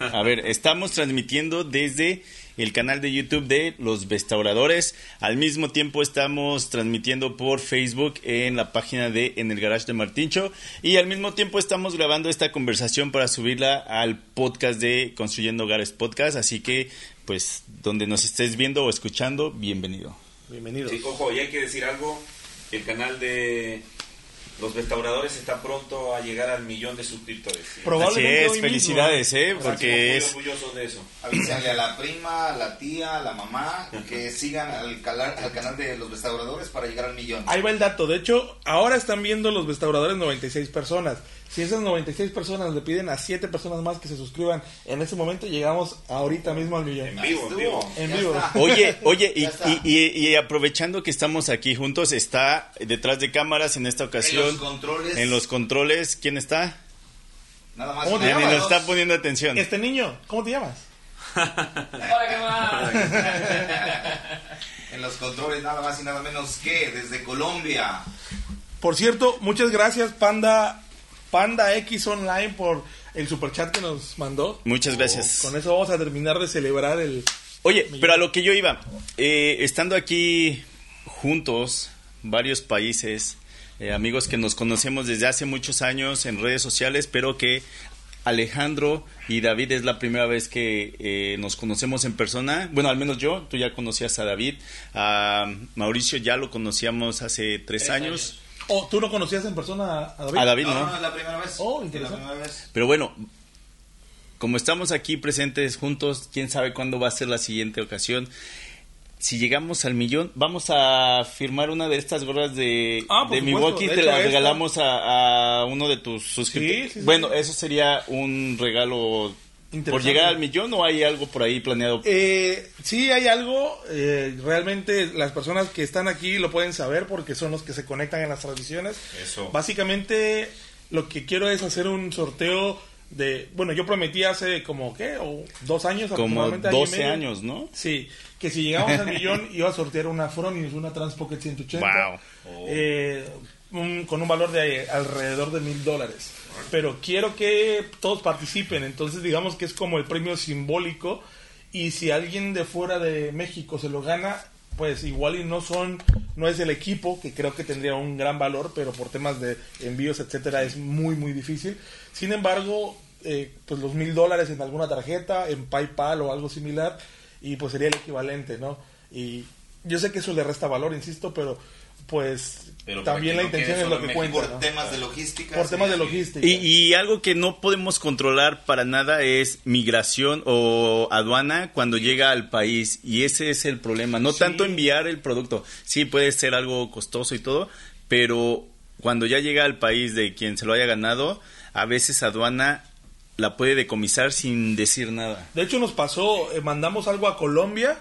A ver, estamos transmitiendo desde el canal de YouTube de Los Restauradores. Al mismo tiempo estamos transmitiendo por Facebook en la página de En el Garage de Martincho. Y al mismo tiempo estamos grabando esta conversación para subirla al podcast de Construyendo Hogares Podcast. Así que, pues, donde nos estés viendo o escuchando, bienvenido. Bienvenido. Sí, ojo, y hay que decir algo. El canal de los restauradores está pronto a llegar al millón de suscriptores. ¿sí? Así Probablemente es, hoy mismo, felicidades, ¿eh? Estamos Porque muy es... orgullosos de eso. Avísenle a la prima, a la tía, a la mamá que sigan al, cala- al canal de los restauradores para llegar al millón. Ahí va el dato. De hecho, ahora están viendo los restauradores 96 personas. Si esas 96 personas le piden a 7 personas más que se suscriban, en ese momento llegamos ahorita mismo al millón. En vivo, en vivo. En vivo. Oye, oye, y, Ya está. y- y- y aprovechando que estamos aquí juntos, está detrás de cámaras en esta ocasión. En los controles. En los controles, ¿quién está? Nada más. Nos está poniendo atención. Este niño, ¿cómo te llamas? En los controles, nada más y nada menos que desde Colombia. Por cierto, muchas gracias Panda Panda X Online por el superchat que nos mandó. Muchas gracias. Con eso vamos a terminar de celebrar el Oye, pero a lo que yo iba, eh, estando aquí juntos, varios países, eh, amigos que nos conocemos desde hace muchos años en redes sociales, pero que Alejandro y David es la primera vez que eh, nos conocemos en persona. Bueno, al menos yo, tú ya conocías a David, a Mauricio ya lo conocíamos hace tres, Tres años. años. Oh, ¿tú no conocías en persona a David? A David, no, ¿no? no, es la primera vez. Oh, Es interesante. La primera vez. Pero bueno, como estamos aquí presentes juntos, quién sabe cuándo va a ser la siguiente ocasión. Si llegamos al millón, vamos a firmar una de estas gorras de, Ah, de. Milwaukee y De te hecho, la esta- regalamos a, a uno de tus suscriptores. Sí, sí, sí. bueno, eso sería un regalo por llegar al millón o hay algo por ahí planeado. Eh, sí, hay algo. eh, realmente las personas que están aquí lo pueden saber porque son los que se conectan en las transmisiones. Eso. Básicamente, lo que quiero es hacer un sorteo de. Bueno, yo prometí hace como, ¿qué? O dos años como aproximadamente, año y 12 medio. años, ¿no? Sí, que si llegamos al millón iba a sortear una Fronius, una Transpocket 180. Wow. eh, un- con un valor de alrededor de mil dólares. Pero quiero que todos participen, entonces digamos que es como el premio simbólico y si alguien de fuera de México se lo gana, pues igual y no son, no es el equipo, que creo que tendría un gran valor, pero por temas de envíos, etcétera, es muy, muy difícil. Sin embargo, eh, pues los mil dólares en alguna tarjeta, en PayPal o algo similar, y pues sería el equivalente, ¿no? Y yo sé que eso le resta valor, insisto, pero pues Pero también la intención es lo que en cuenta. Por ¿no? temas de logística. Por temas de logística. Y, y algo que no podemos controlar para nada es migración o aduana cuando llega al país. Y ese es el problema. No Sí. tanto enviar el producto. Sí puede ser algo costoso y todo, pero cuando ya llega al país de quien se lo haya ganado, a veces aduana la puede decomisar sin decir nada. De hecho nos pasó, eh, mandamos algo a Colombia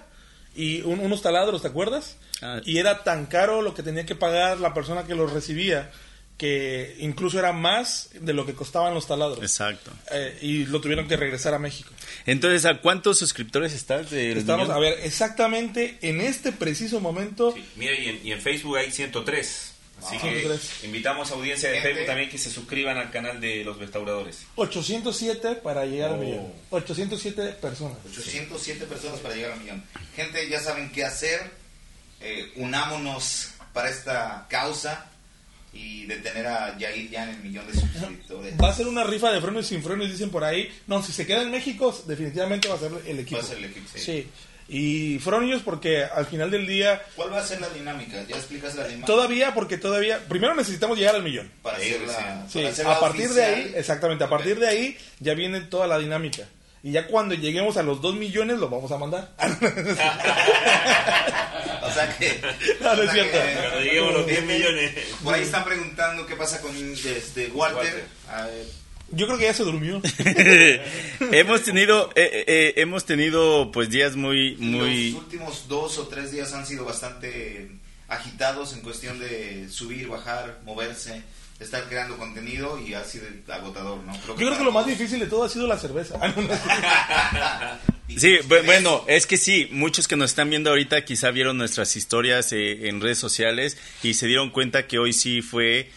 y un- unos taladros, ¿te acuerdas? Ah. Y era tan caro lo que tenía que pagar la persona que los recibía que incluso era más de lo que costaban los taladros. Exacto. Eh, y lo tuvieron que regresar a México. Entonces, ¿a cuántos suscriptores estás? del Estamos, a ver, exactamente en este preciso momento, Sí, Mira, y en, y en Facebook hay 103. Así Ah. que 103. invitamos a audiencia de Gente. Facebook también que se suscriban al canal de los restauradores. 807 para llegar al Oh. millón. 807 personas. 807 personas para llegar al millón. Gente, ya saben qué hacer. Eh, unámonos para esta causa y de tener a Yair ya en el millón de suscriptores. Va a ser una rifa de frenos y sin frenos, dicen por ahí. No, si se queda en México, definitivamente va a ser el equipo. Va a ser el equipo. sí. Sí. Y Fronius porque al final del día, ¿Cuál va a ser la dinámica? ¿Ya explicas la dinámica? todavía, porque todavía, primero necesitamos llegar al millón. Para Sí, hacerla, Sí, para hacerla a partir de ahí, oficial. exactamente, a partir de ahí ya viene toda la dinámica. Y ya cuando lleguemos a los 2 millones lo vamos a mandar. O sea que. No, no es cierto. que- Cuando lleguemos a los 10 millones. Por ahí están preguntando qué pasa con este, Walter. Walter. A ver, Yo creo que ya se durmió. hemos tenido, eh, eh, eh, hemos tenido pues días muy, muy. Los últimos dos o tres días han sido bastante agitados en cuestión de subir, bajar, moverse, estar creando contenido y ha sido agotador, ¿no? Yo creo que lo más difícil de todo ha sido la cerveza. Sí, bu- bueno, es que sí, muchos que nos están viendo ahorita quizá vieron nuestras historias eh, en redes sociales y se dieron cuenta que hoy sí fue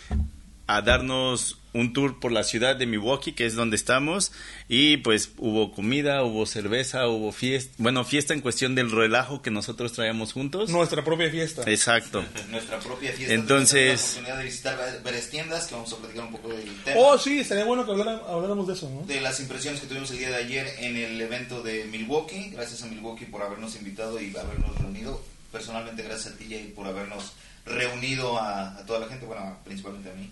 a darnos un tour por la ciudad de Milwaukee, que es donde estamos, y pues hubo comida, hubo cerveza, hubo fiesta, bueno, fiesta en cuestión del relajo que nosotros traíamos juntos. Nuestra propia fiesta. Exacto. Nuestra propia fiesta. Entonces- la oportunidad de visitar varias tiendas que vamos a platicar un poco del tema. Oh, sí, estaría bueno que habláramos de eso, ¿no? de las impresiones que tuvimos el día de ayer en el evento de Milwaukee. Gracias a Milwaukee por habernos invitado y habernos reunido. Personalmente, gracias a ti, Jay, por habernos reunido a, a toda la gente, bueno, principalmente a mí.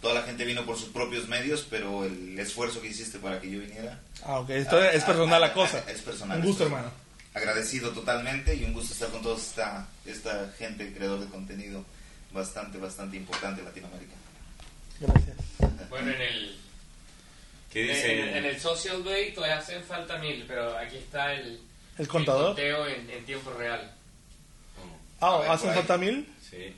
Toda la gente vino por sus propios medios, pero el esfuerzo que hiciste para que yo viniera. Ah, ok. Esto es personal la cosa. Es personal. Un gusto, Estoy hermano. Agradecido totalmente y un gusto estar con toda esta, esta gente, creador de contenido bastante, bastante importante en Latinoamérica. Gracias. Bueno, en el, ¿Qué en, dice? en el Social Day todavía hacen falta mil, pero aquí está el, ¿El contador? conteo en, en tiempo real. Ah, A ver, ¿hacen falta mil? Sí.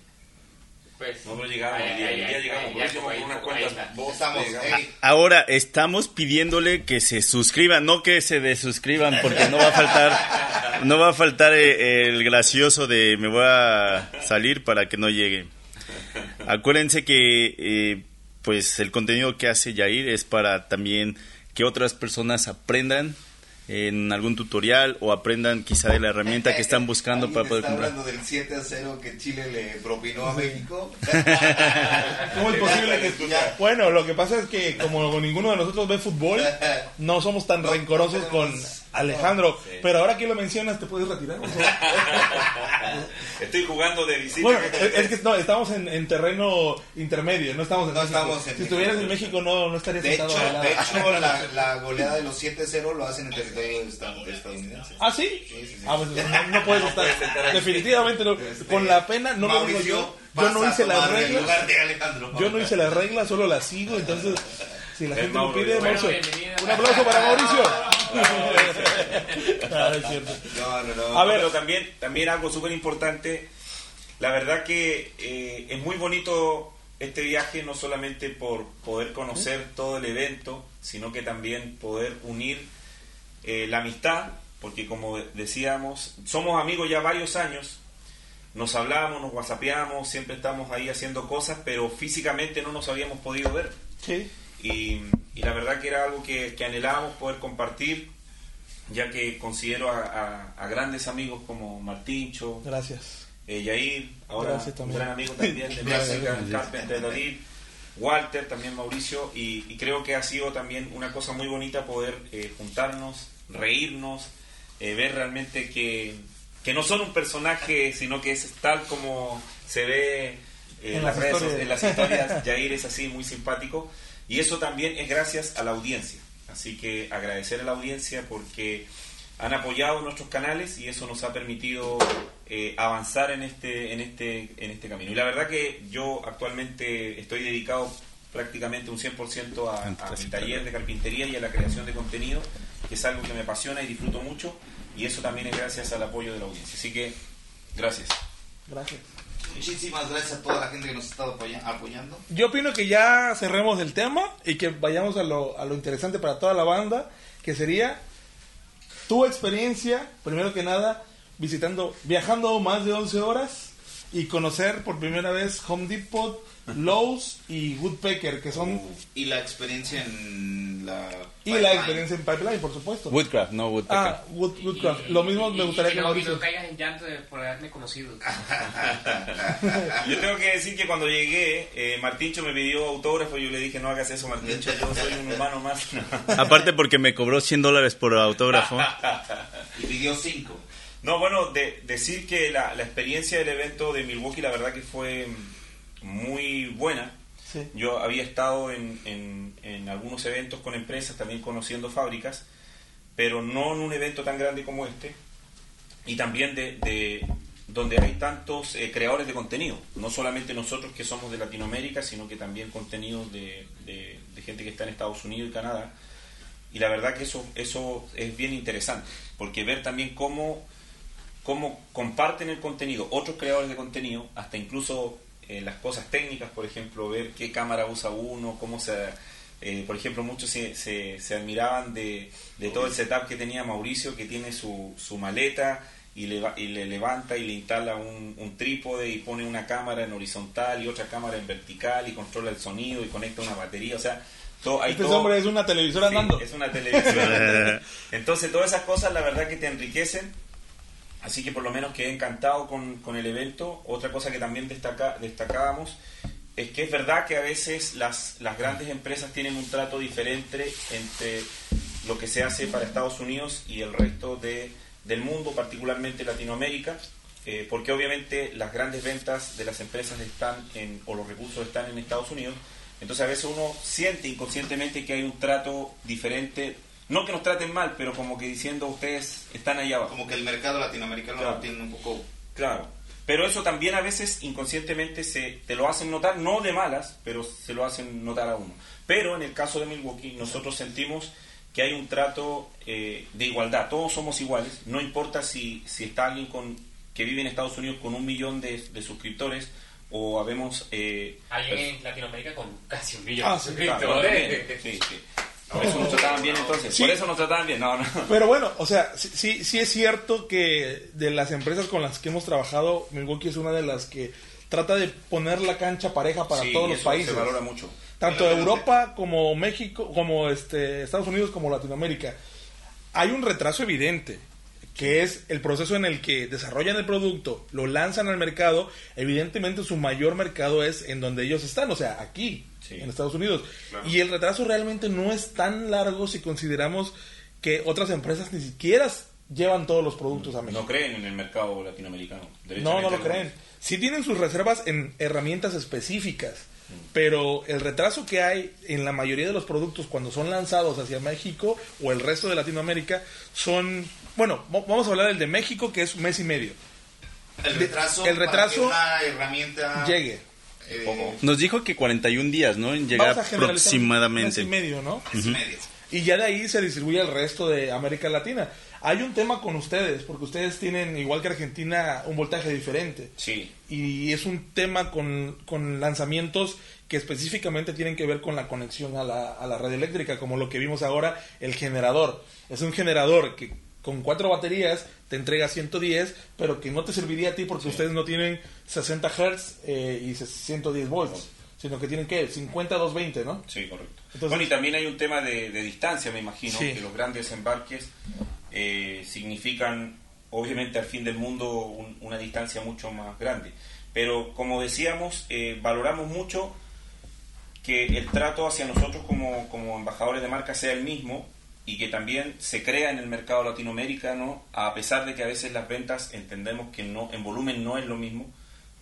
Pues, Nosotros llegamos, ahí- el día, ahí- el día ahí- llegamos, ahí- por ahí- último, ahí- con unas ahí cuantas está. voces Estamos, llegamos. hey, Ahora estamos pidiéndole que se suscriban, no que se desuscriban, porque no va a faltar, no va a faltar eh, el gracioso de me voy a salir para que no llegue. Acuérdense que eh, pues el contenido que hace Yair es para también que otras personas aprendan en algún tutorial o aprendan quizá de la herramienta que están buscando ¿Alguien para poder está comprar. hablando del 7 a 0 que Chile le propinó a México? ¿Cómo es posible que.? Bueno, lo que pasa es que, como ninguno de nosotros ve fútbol, no somos tan No, rencorosos no con tenemos- Alejandro. Sí. Pero ahora que lo mencionas, ¿te puedes retirar? Estoy jugando de visita. Bueno, es, que no, estamos en, en terreno intermedio, no estamos en No estamos en si estuvieras en México, no, no estarías De hecho, de hecho la, la goleada de los 7-0 lo hacen en territorio esta- estadounidense. ¿Ah, sí? Sí, sí, sí. Ah, pues no, no puedes estar. Definitivamente no. Este, Con la pena, no lo digo yo. Yo no hice las reglas. Yo no hice las reglas, solo las sigo. Entonces, si la Es gente lo pide, Mauricio. Un aplauso para Mauricio. No, no, no. A ver. Pero también, también algo súper importante, la verdad que eh, es muy bonito este viaje, no solamente por poder conocer todo el evento, sino que también poder unir eh, la amistad, porque como decíamos, somos amigos ya varios años, nos hablamos, nos whatsappeamos, siempre estamos ahí haciendo cosas, pero físicamente no nos habíamos podido ver. Sí. Y, y la verdad que era algo que, que anhelábamos poder compartir, ya que considero a, a- a grandes amigos como Martincho, Gracias. eh, Yair, ahora un gran amigo también de música, Carpenter David, Walter, también Mauricio, y, y creo que ha sido también una cosa muy bonita poder eh, juntarnos, reírnos, eh, ver realmente que, que no son un personaje, sino que es tal como se ve eh, En en, las las redes, historias. en las historias. Yair es así, muy simpático, y eso también es gracias a la audiencia. Así que agradecer a la audiencia porque han apoyado nuestros canales y eso nos ha permitido eh, avanzar en este, en, este, en este camino. Y la verdad que yo actualmente estoy dedicado prácticamente un 100% a, a mi taller de carpintería y a la creación de contenido, que es algo que me apasiona y disfruto mucho, y eso también es gracias al apoyo de la audiencia. Así que, gracias. Gracias. Muchísimas gracias a toda la gente que nos ha estado apoya- apoyando. Yo opino que ya cerremos el tema y que vayamos a lo, a lo interesante para toda la banda, que sería tu experiencia, primero que nada, visitando, viajando más de 11 horas y conocer por primera vez Home Depot, Lowe's y Woodpecker, que son... Y la experiencia en la. Y la experiencia en Pipeline, por supuesto. Woodcraft, no Woodpecker. Ah, Wood, Woodcraft. Lo mismo me Y- gustaría y que no, y no caigas en llanto de- por haberme conocido. Yo tengo que decir que cuando llegué, eh, Martincho me pidió autógrafo y yo le dije, no hagas eso, Martincho, yo soy un humano más. Aparte porque me cobró 100 dólares por autógrafo. Y pidió 5. No, bueno, de- decir que la, la experiencia del evento de Milwaukee, la verdad que fue muy buena. Sí. Yo había estado en, en- en algunos eventos con empresas, también conociendo fábricas, pero no en un evento tan grande como este. Y también de, de- donde hay tantos eh, creadores de contenido, no solamente nosotros que somos de Latinoamérica, sino que también contenidos de, de- de gente que está en Estados Unidos y Canadá. Y la verdad que eso, eso es bien interesante, porque ver también cómo, cómo comparten el contenido otros creadores de contenido, hasta incluso eh, las cosas técnicas, por ejemplo, ver qué cámara usa uno, cómo se... eh, por ejemplo, muchos se, se, se admiraban de, de todo el setup que tenía Mauricio, que tiene su, su maleta y le, va- y le levanta y le instala un, un trípode y pone una cámara en horizontal y otra cámara en vertical y controla el sonido y conecta una batería. O sea, todo, hay Este todo- hombre es una televisora Sí, andando. es una televisión. Entonces, todas esas cosas, la verdad que te enriquecen. Así que por lo menos quedé encantado con, con el evento. Otra cosa que también destacábamos es que es verdad que a veces las, las grandes empresas tienen un trato diferente entre lo que se hace para Estados Unidos y el resto de, del mundo, particularmente Latinoamérica, eh, porque obviamente las grandes ventas de las empresas están en, o los recursos están en Estados Unidos. Entonces a veces uno siente inconscientemente que hay un trato diferente, no que nos traten mal, pero como que diciendo ustedes están allá abajo. Como que el mercado latinoamericano Claro. lo tiene un poco... Claro. Pero eso también a veces inconscientemente se te lo hacen notar, no de malas, pero se lo hacen notar a uno. Pero en el caso de Milwaukee, nosotros sentimos que hay un trato eh, de igualdad. Todos somos iguales. No importa si, si está alguien con, que vive en Estados Unidos con un millón de, de suscriptores o habemos... Eh, Alguien pers- en Latinoamérica con casi un millón Ah, de Claro, suscriptores. también. Sí, sí. Por eso nos trataban bien entonces. Sí. Por eso nos trataban bien. No, no. Pero bueno, o sea, sí, sí, es cierto que de las empresas con las que hemos trabajado, Milwaukee es una de las que trata de poner la cancha pareja para Sí, todos los países. Se valora mucho. Tanto Europa como México, como este, Estados Unidos, como Latinoamérica. Hay un retraso evidente, que es el proceso en el que desarrollan el producto, lo lanzan al mercado, evidentemente su mayor mercado es en donde ellos están, o sea, aquí, Sí. en Estados Unidos. Claro. Y el retraso realmente no es tan largo si consideramos que otras empresas ni siquiera llevan todos los productos a México. No creen en el mercado latinoamericano. No, no lo creen. Sí tienen sus reservas en herramientas específicas, pero el retraso que hay en la mayoría de los productos cuando son lanzados hacia México o el resto de Latinoamérica son, bueno, va- vamos a hablar del de México que es un mes y medio. El De- retraso, el retraso para que una herramienta Llegue. eh. Nos dijo que 41 días, ¿no? En llegar Vamos a generalizar un mes aproximadamente. y medio, ¿no? mes y medio. Y ya de ahí se distribuye al resto de América Latina. Hay un tema con ustedes, porque ustedes tienen, igual que Argentina, un voltaje diferente. Sí, y es un tema con, con lanzamientos que específicamente tienen que ver con la conexión a la, a la red eléctrica, como lo que vimos ahora, el generador. Es un generador que con cuatro baterías te entrega 110, pero que no te serviría a ti porque ustedes no tienen 60 Hz eh, y 110 volts, sino que tienen que 50 220, ¿no? sí, correcto. Entonces- bueno, y también hay un tema de, de distancia, me imagino, Sí. que los grandes embarques eh, significan, obviamente, al fin del mundo un- una distancia mucho más grande. Pero, como decíamos, eh, valoramos mucho que el trato hacia nosotros como, como embajadores de marca sea el mismo y que también se crea en el mercado latinoamericano, a pesar de que a veces las ventas entendemos que no en volumen no es lo mismo,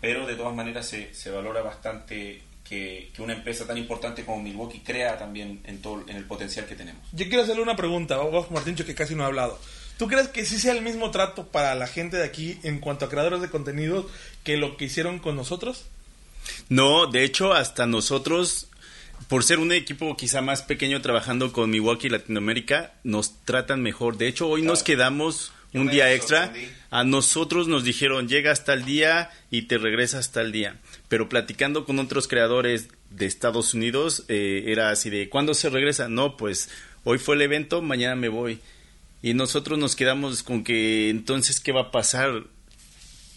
pero de todas maneras se, se valora bastante que, que una empresa tan importante como Milwaukee crea también en, todo, en el potencial que tenemos. Yo quiero hacerle una pregunta, vos Martíncho que casi no ha hablado. ¿Tú crees que sí sea el mismo trato para la gente de aquí en cuanto a creadores de contenidos que lo que hicieron con nosotros? No, de hecho, hasta nosotros, por ser un equipo quizá más pequeño trabajando con Milwaukee Latinoamérica, nos tratan mejor. De hecho, hoy nos quedamos un día extra. A nosotros nos dijeron, llega hasta el día y te regresa hasta el día. Pero platicando con otros creadores de Estados Unidos, eh, era así de, ¿cuándo se regresa? No, pues hoy fue el evento, mañana me voy. Y nosotros nos quedamos con que, entonces, ¿qué va a pasar?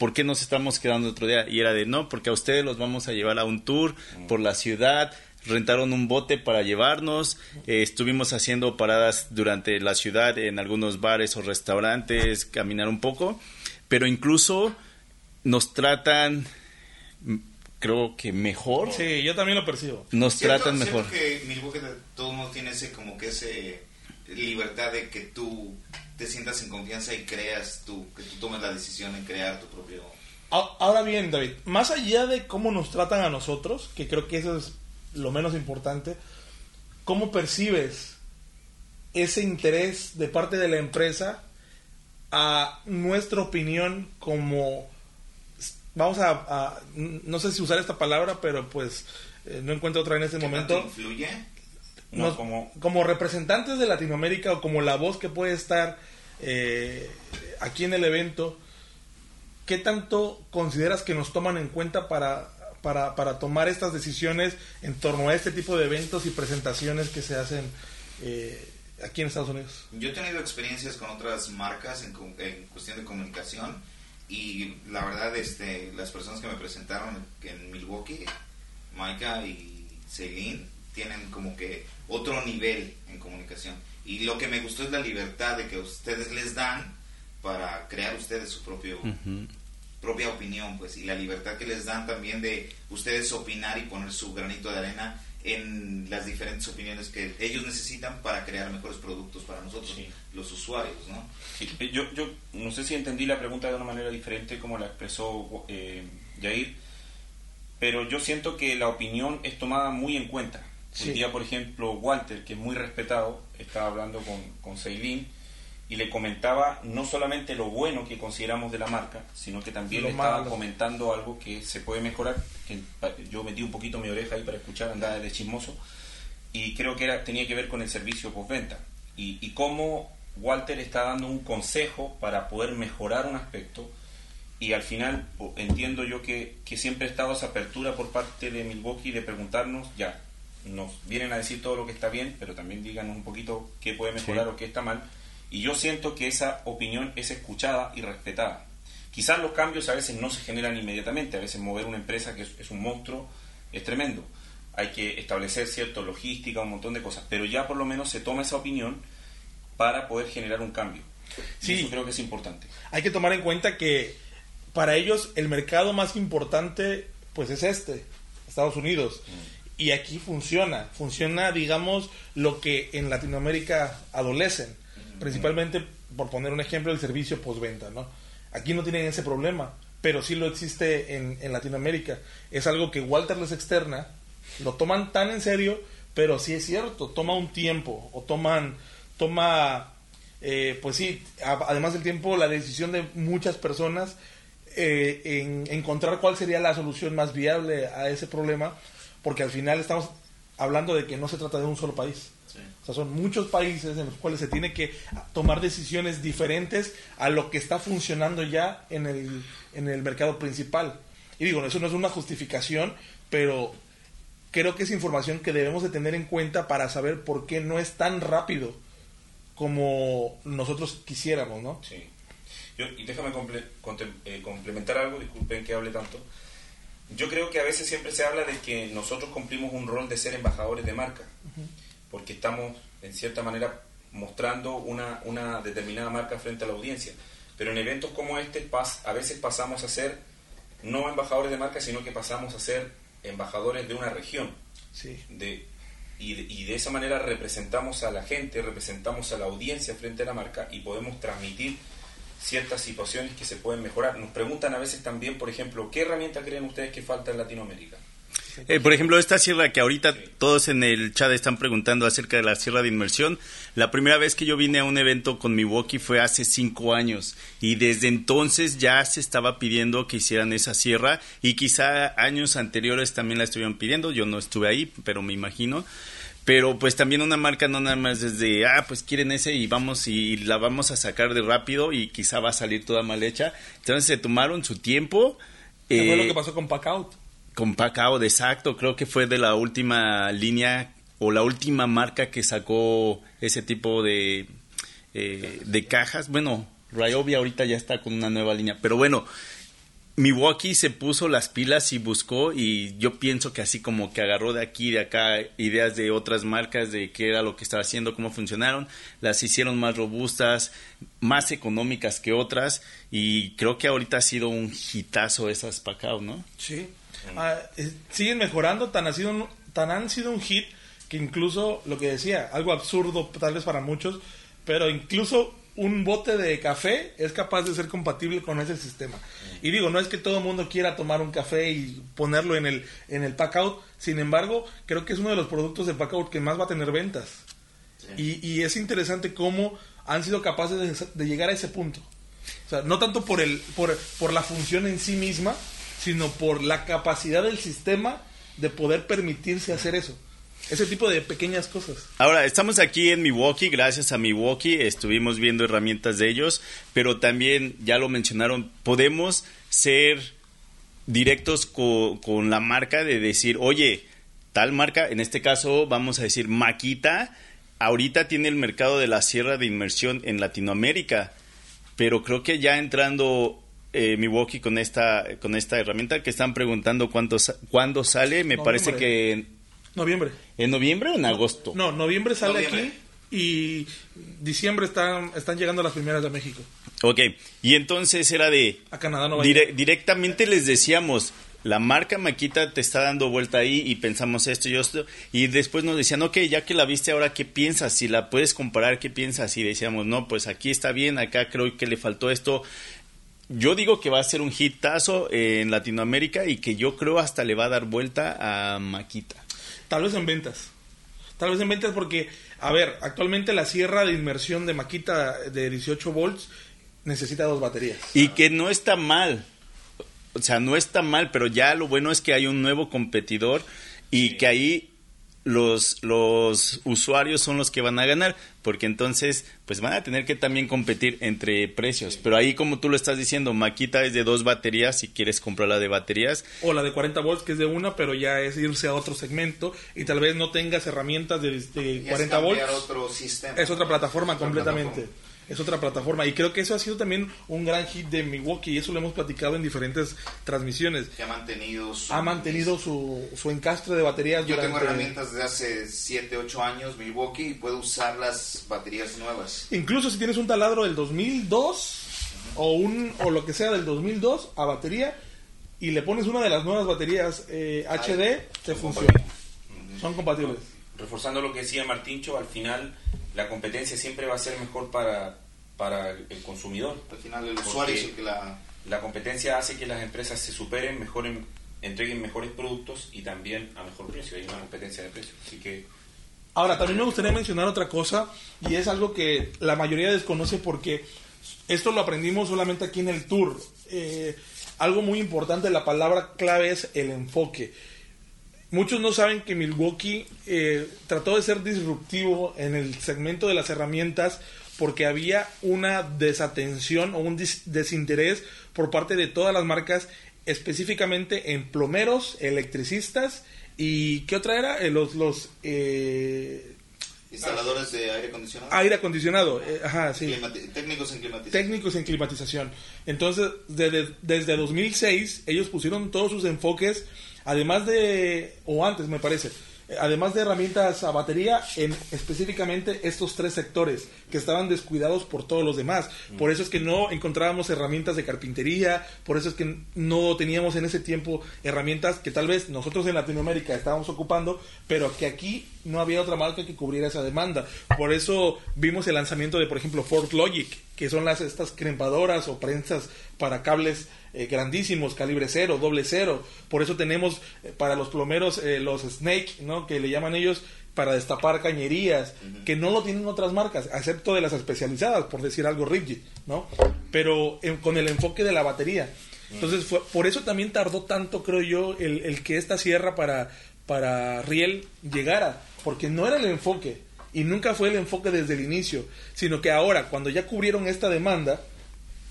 ¿por qué nos estamos quedando otro día? Y era de, no, porque a ustedes los vamos a llevar a un tour por la ciudad, rentaron un bote para llevarnos, eh, estuvimos haciendo paradas durante la ciudad en algunos bares o restaurantes, caminar un poco, pero incluso nos tratan, mm, creo que mejor, Sí, yo también lo percibo. nos Cierto- tratan mejor. que Milwaukee de todos modos tiene ese como que ese libertad de que tú te sientas en confianza y creas tú, que tú tomes la decisión en crear tu propio... Ahora bien, David, más allá de cómo nos tratan a nosotros, que creo que eso es lo menos importante, ¿cómo percibes ese interés de parte de la empresa a nuestra opinión como, vamos a, a- no sé si usar esta palabra, pero pues eh, no encuentro otra en este ¿Qué momento, influye? No, nos- como, como representantes de Latinoamérica o como la voz que puede estar eh, aquí en el evento, ¿qué tanto consideras que nos toman en cuenta para, para, para tomar estas decisiones en torno a este tipo de eventos y presentaciones que se hacen eh, aquí en Estados Unidos. Yo he tenido experiencias con otras marcas en, en cuestión de comunicación y la verdad este las personas que me presentaron en Milwaukee, Maika y Celine, tienen como que otro nivel en comunicación. Y lo que me gustó es la libertad de que ustedes les dan para crear ustedes su propio Ujú. Propia opinión, pues, y la libertad que les dan también de ustedes opinar y poner su granito de arena en las diferentes opiniones que ellos necesitan para crear mejores productos para nosotros, Sí. los usuarios, ¿no? Sí, eh, yo, yo no sé si entendí la pregunta de una manera diferente como la expresó eh, Jair, pero yo siento que la opinión es tomada muy en cuenta. Sí. Hoy día, por ejemplo, Walter, que es muy respetado, estaba hablando con, con Celine y le comentaba no solamente lo bueno que consideramos de la marca, sino que también le estaba malo. comentando algo que se puede mejorar. que yo metí un poquito mi oreja ahí para escuchar, andaba de chismoso, y creo que era, tenía que ver con el servicio postventa y, y cómo Walter está dando un consejo para poder mejorar un aspecto y al final entiendo yo que, que siempre ha estado esa apertura por parte de Milwaukee de preguntarnos ya nos vienen a decir todo lo que está bien pero también díganos un poquito qué puede mejorar Sí. o qué está mal y yo siento que esa opinión es escuchada y respetada. Quizás los cambios a veces no se generan inmediatamente. A veces mover una empresa que es, es un monstruo es tremendo. Hay que establecer cierta logística un montón de cosas. Pero ya por lo menos se toma esa opinión para poder generar un cambio. Y Sí. eso creo que es importante. Hay que tomar en cuenta que para ellos el mercado más importante pues es este, Estados Unidos. Y aquí funciona, funciona digamos lo que en Latinoamérica adolecen, principalmente por poner un ejemplo el servicio postventa, ¿no? Aquí no tienen ese problema, pero sí lo existe en, en Latinoamérica. Es algo que Walter les externa, lo toman tan en serio, pero sí es cierto, toma un tiempo o toman toma eh, pues sí, además del tiempo, la decisión de muchas personas eh, en encontrar cuál sería la solución más viable a ese problema, porque al final estamos hablando de que no se trata de un solo país. O sea, son muchos países en los cuales se tiene que tomar decisiones diferentes a lo que está funcionando ya en el, en el mercado principal. Y digo, eso no es una justificación, pero creo que es información que debemos de tener en cuenta para saber por qué no es tan rápido como nosotros quisiéramos, ¿no? Sí. Yo, y déjame comple- eh, complementar algo, disculpen que hable tanto. Yo creo que a veces siempre se habla de que nosotros cumplimos un rol de ser embajadores de marca, porque estamos en cierta manera mostrando una, una determinada marca frente a la audiencia. Pero en eventos como este pas- a veces pasamos a ser no embajadores de marca, sino que pasamos a ser embajadores de una región Sí. de, y, de, y de esa manera representamos a la gente, representamos a la audiencia frente a la marca y podemos transmitir ciertas situaciones que se pueden mejorar. Nos preguntan a veces también, por ejemplo, ¿qué herramienta creen ustedes que falta en Latinoamérica? Eh, por ejemplo, esta sierra que ahorita todos en el chat están preguntando acerca de la sierra de inmersión. La primera vez que yo vine a un evento con Milwaukee fue hace cinco años y desde entonces ya se estaba pidiendo que hicieran esa sierra y quizá años anteriores también la estuvieron pidiendo. Yo no estuve ahí, pero me imagino. Pero pues también una marca no nada más desde, ah, pues quieren ese y vamos y la vamos a sacar de rápido y quizá va a salir toda mal hecha. Entonces se tomaron su tiempo. ¿Qué fue lo eh, que pasó con Packout? Con Pacao, de exacto, creo que fue de la última línea o la última marca que sacó ese tipo de, eh, de cajas. Bueno, Ryobi ahorita ya está con una nueva línea, pero bueno, Milwaukee se puso las pilas y buscó y yo pienso que así como que agarró de aquí y de acá ideas de otras marcas de qué era lo que estaba haciendo, cómo funcionaron, las hicieron más robustas, más económicas que otras y creo que ahorita ha sido un hitazo esas Pacao, ¿no? Sí. Ah, eh, siguen mejorando, tan, ha sido un- tan han sido un hit que incluso lo que decía, algo absurdo tal vez para muchos, pero incluso un bote de café es capaz de ser compatible con ese sistema. Y digo, no es que todo el mundo quiera tomar un café y ponerlo en el, en el pack-out, sin embargo, creo que es uno de los productos de pack-out que más va a tener ventas. Y, y es interesante cómo han sido capaces de, de llegar a ese punto. O sea, no tanto por, el, por, por la función en sí misma, sino por la capacidad del sistema de poder permitirse hacer eso. Ese tipo de pequeñas cosas. Ahora, estamos aquí en Milwaukee, gracias a Milwaukee, estuvimos viendo herramientas de ellos, pero también, ya lo mencionaron, podemos ser directos co- con la marca de decir, oye, tal marca, en este caso vamos a decir Maquita, ahorita tiene el mercado de la sierra de inmersión en Latinoamérica, pero creo que ya entrando eh, Milwaukee con esta con esta herramienta que están preguntando cuánto sa- cuándo sale, me Noviembre. parece que en, Noviembre. en noviembre o en agosto. No, noviembre sale Noviembre. aquí y diciembre están, están llegando las primeras de México. Ok, y entonces era de A Canadá no va dire- directamente les decíamos, la marca Maquita te está dando vuelta ahí y pensamos esto y esto, y después nos decían, ok, ya que la viste ahora, ¿qué piensas? Si la puedes comparar, ¿qué piensas? Y decíamos, no, pues aquí está bien, acá creo que le faltó esto. Yo digo que va a ser un hitazo en Latinoamérica y que yo creo hasta le va a dar vuelta a Maquita. Tal vez en ventas. Tal vez en ventas porque, a ver, actualmente la sierra de inmersión de Maquita de 18 volts necesita dos baterías. Y que no está mal. O sea, no está mal, pero ya lo bueno es que hay un nuevo competidor y que ahí los, los usuarios son los que van a ganar, porque entonces pues van a tener que también competir entre precios. Pero ahí como tú lo estás diciendo, Maquita es de dos baterías, si quieres comprarla de baterías, O la de 40 volts, que es de una, pero ya es irse a otro segmento y tal vez no tengas herramientas de, de Y es 40 volts. cambiar otro sistema. Es otra plataforma completamente. plataforma. Es otra plataforma. Y creo que eso ha sido también un gran hit de Milwaukee. Y eso lo hemos platicado en diferentes transmisiones. Que ha mantenido su... Ha mantenido su, su encastre de baterías Yo tengo herramientas de hace 7, 8 años, Milwaukee, y puedo usar las baterías nuevas. Incluso si tienes un taladro del 2002 o, un, o lo que sea del 2002 a batería y le pones una de las nuevas baterías eh, HD, te funciona. compatibles. Son compatibles. Reforzando lo que decía Martincho, al final la competencia siempre va a ser mejor para, para el consumidor. Al final el usuario es el que la... La competencia hace que las empresas se superen, mejoren, entreguen mejores productos y también a mejor precio. Hay una competencia de precios. Así que Ahora, también me gustaría mencionar otra cosa y es algo que la mayoría desconoce porque esto lo aprendimos solamente aquí en el tour. Eh, algo muy importante, la palabra clave es el enfoque. Muchos no saben que Milwaukee eh, trató de ser disruptivo en el segmento de las herramientas porque había una desatención o un desinterés por parte de todas las marcas, específicamente en plomeros, electricistas y ¿qué otra era? Eh, los los eh, Instaladores de aire acondicionado. aire acondicionado, eh, ajá, sí Climati- técnicos en climatización. técnicos en climatización. Entonces, desde, desde 2006, ellos pusieron todos sus enfoques, además de, o antes me parece, además de herramientas a batería, en específicamente estos tres sectores que estaban descuidados por todos los demás. Por eso es que no encontrábamos herramientas de carpintería, por eso es que no teníamos en ese tiempo herramientas que tal vez nosotros en Latinoamérica estábamos ocupando, pero que aquí no había otra marca que cubriera esa demanda. Por eso vimos el lanzamiento de, por ejemplo, Ford Logic, que son las estas crempadoras o prensas para cables eh, grandísimos, calibre cero, doble cero. Por eso tenemos eh, para los plomeros eh, los Snake, ¿no? que le llaman ellos para destapar cañerías, que no lo tienen otras marcas, excepto de las especializadas, por decir algo rigid, ¿no? Pero con el enfoque de la batería. Entonces, fue, por eso también tardó tanto, creo yo, el, el que esta sierra para, para Riel llegara, porque no era el enfoque, y nunca fue el enfoque desde el inicio, sino que ahora, cuando ya cubrieron esta demanda,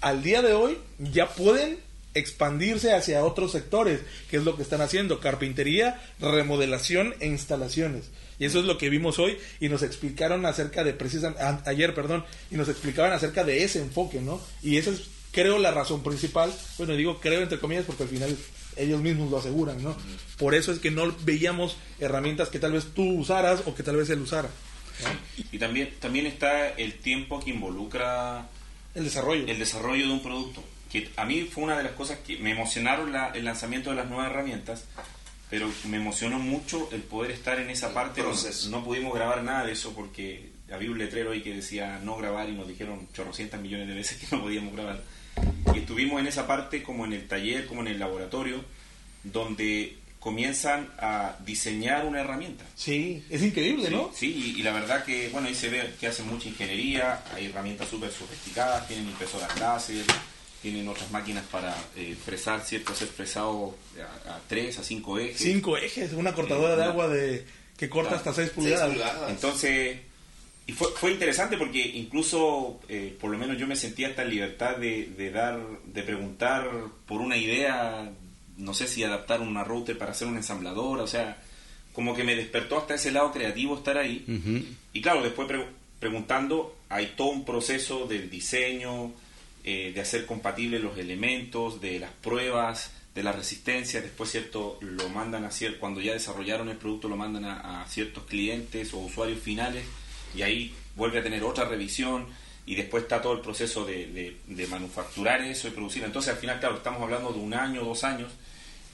al día de hoy ya pueden expandirse hacia otros sectores, que es lo que están haciendo, carpintería, remodelación e instalaciones. Y eso es lo que vimos hoy y nos explicaron acerca de precisamente ayer, perdón, y nos explicaban acerca de ese enfoque, ¿no? Y esa es creo la razón principal, bueno, digo creo entre comillas porque al final ellos mismos lo aseguran, ¿no? Por eso es que no veíamos herramientas que tal vez tú usaras o que tal vez él usara. ¿No? y también también está el tiempo que involucra El desarrollo. el desarrollo de un producto. Que a mí fue una de las cosas que me emocionaron la- el lanzamiento de las nuevas herramientas, pero me emocionó mucho el poder estar en esa El parte. No, no pudimos grabar nada de eso porque había un letrero ahí que decía no grabar y nos dijeron chorrocientas millones de veces que no podíamos grabar. Y estuvimos en esa parte como en el taller, como en el laboratorio, donde comienzan a diseñar una herramienta. Sí, es increíble, Sí, ¿no? sí, y, y la verdad que, bueno, ahí se ve que hacen mucha ingeniería, hay herramientas súper sofisticadas, tienen impresoras láser, tienen otras máquinas para eh, fresar ciertos expresados a, a 3, a 5 ejes. Cinco ejes, una cortadora de Una- agua de que corta hasta 6 Seis pulgadas. pulgadas. Entonces, y fue, fue interesante porque incluso, eh, por lo menos yo me sentía esta libertad de, de dar, de preguntar por una idea, no sé si adaptar una router para hacer una ensambladora, o sea, como que me despertó hasta ese lado creativo estar ahí. Y claro, después pre- preguntando, hay todo un proceso del diseño, eh, de hacer compatibles los elementos, de las pruebas, de la resistencia. Después, cierto, lo mandan a cier- cuando ya desarrollaron el producto, lo mandan a, a ciertos clientes o usuarios finales y ahí vuelve a tener otra revisión. Y después está todo el proceso de, de- de manufacturar eso y producir. Entonces, al final, claro, estamos hablando de un año, dos años,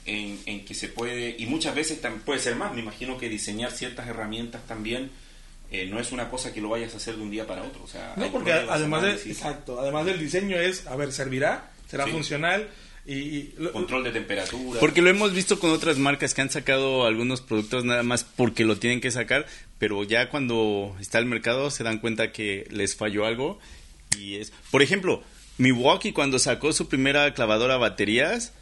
en, en que se puede, y muchas veces también puede ser más, me imagino que diseñar ciertas herramientas también eh, no es una cosa que lo vayas a hacer de un día para otro. O sea, No, porque además de, exacto, además del diseño es, a ver, servirá, será Sí. funcional y, y lo- control de temperatura. Porque lo hemos visto con otras marcas que han sacado algunos productos nada más porque lo tienen que sacar, pero ya cuando está el mercado se dan cuenta que les falló algo y es, por ejemplo, Milwaukee cuando sacó su primera clavadora a baterías,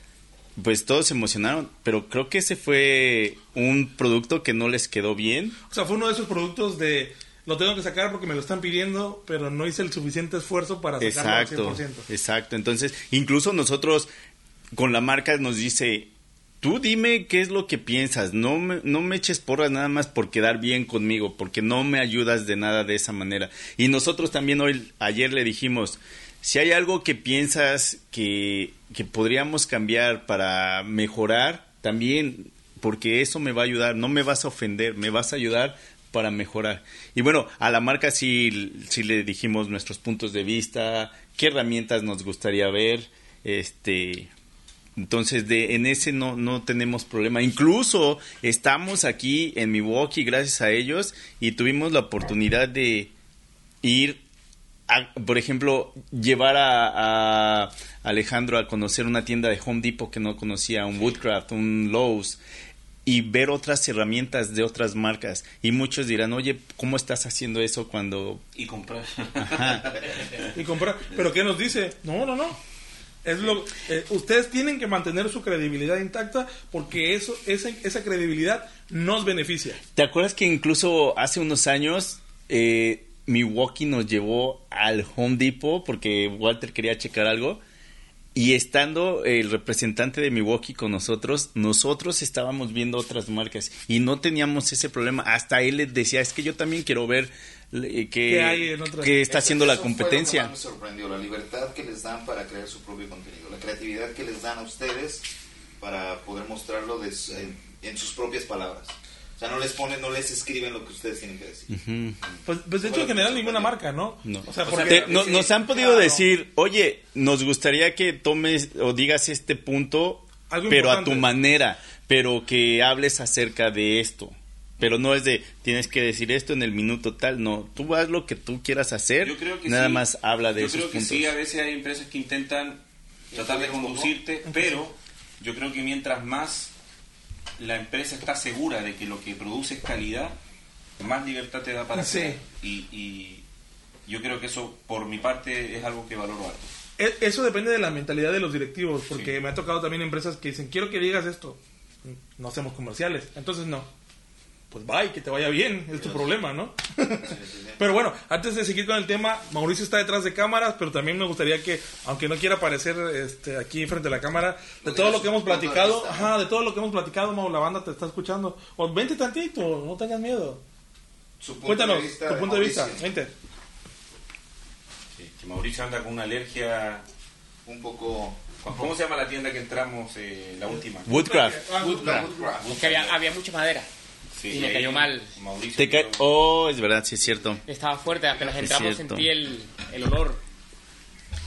pues todos se emocionaron, pero creo que ese fue un producto que no les quedó bien. o sea, fue uno de esos productos de lo tengo que sacar porque me lo están pidiendo, pero no hice el suficiente esfuerzo para sacarlo Exacto, al 100%. exacto. Entonces, incluso nosotros con la marca nos dice, tú dime qué es lo que piensas, no me, no me eches porras nada más por quedar bien conmigo, porque no me ayudas de nada de esa manera. Y nosotros también hoy, ayer le dijimos, si hay algo que piensas que, que podríamos cambiar para mejorar, también, porque eso me va a ayudar, no me vas a ofender, me vas a ayudar para mejorar. Y bueno, a la marca sí, sí le dijimos nuestros puntos de vista, qué herramientas nos gustaría ver, este entonces de en ese no no tenemos problema. Incluso estamos aquí en Milwaukee gracias a ellos y tuvimos la oportunidad de ir a, por ejemplo, llevar a, a Alejandro a conocer una tienda de Home Depot que no conocía, un Woodcraft, un Lowe's y ver otras herramientas de otras marcas. Y muchos dirán, oye, ¿cómo estás haciendo eso cuando... y comprar. y comprar. Pero ¿qué nos dice? No, no, no. Es lo, eh, ustedes tienen que mantener su credibilidad intacta porque eso, esa, esa credibilidad nos beneficia. ¿Te acuerdas que incluso hace unos años eh, Milwaukee nos llevó al Home Depot porque Walter quería checar algo? Y estando el representante de Milwaukee con nosotros, nosotros estábamos viendo otras marcas y no teníamos ese problema. Hasta él les decía, es que yo también quiero ver eh, qué, ¿Qué hay en otras- qué está haciendo la lo que competencia. más me sorprendió, la libertad que les dan para crear su propio contenido, la creatividad que les dan a ustedes para poder mostrarlo de en, en sus propias palabras. O sea, no les ponen, no les escriben lo que ustedes tienen que decir. Pues, pues de hecho en general ninguna marca, ¿no? No. O sea, porque Te- no- sí, nos han podido claro. decir, oye, nos gustaría que tomes o digas este punto, Algo pero a tu manera, pero que hables acerca de esto. Pero no es de, tienes que decir esto en el minuto tal, no, tú haz lo que tú quieras hacer, Yo creo que nada sí. más habla de Yo esos creo que puntos. sí, a veces hay empresas que intentan tratar de conducirte, pero yo creo que mientras más la empresa está segura de que lo que produce es calidad, más libertad te da para Sí. hacer. Y, y yo creo que eso, por mi parte, es algo que valoro alto. E- Eso depende de la mentalidad de los directivos, porque Sí. me ha tocado también empresas que dicen, quiero que digas esto. No hacemos comerciales, entonces no. Pues bye, que te vaya bien, es tu problema, ¿no? Pero bueno, antes de seguir con el tema, Mauricio está detrás de cámaras, pero también me gustaría que, aunque no quiera aparecer este, aquí frente a la cámara, de todo lo que hemos platicado, ajá, de todo lo que hemos platicado, Mau, la banda te está escuchando. O vente tantito, no tengas miedo. Su punto Cuéntanos, de vista tu punto de vista, Mauricio, vente. Que, que Mauricio anda con una alergia. Un poco... ¿Cómo se llama la tienda que entramos, eh, la última? Woodcraft. Ah, Woodcraft. Es que había, había mucha madera. Sí, y me cayó mal. Mauricio Te ca- oh, es verdad, sí es cierto. Estaba fuerte, apenas entramos sentí el, el olor.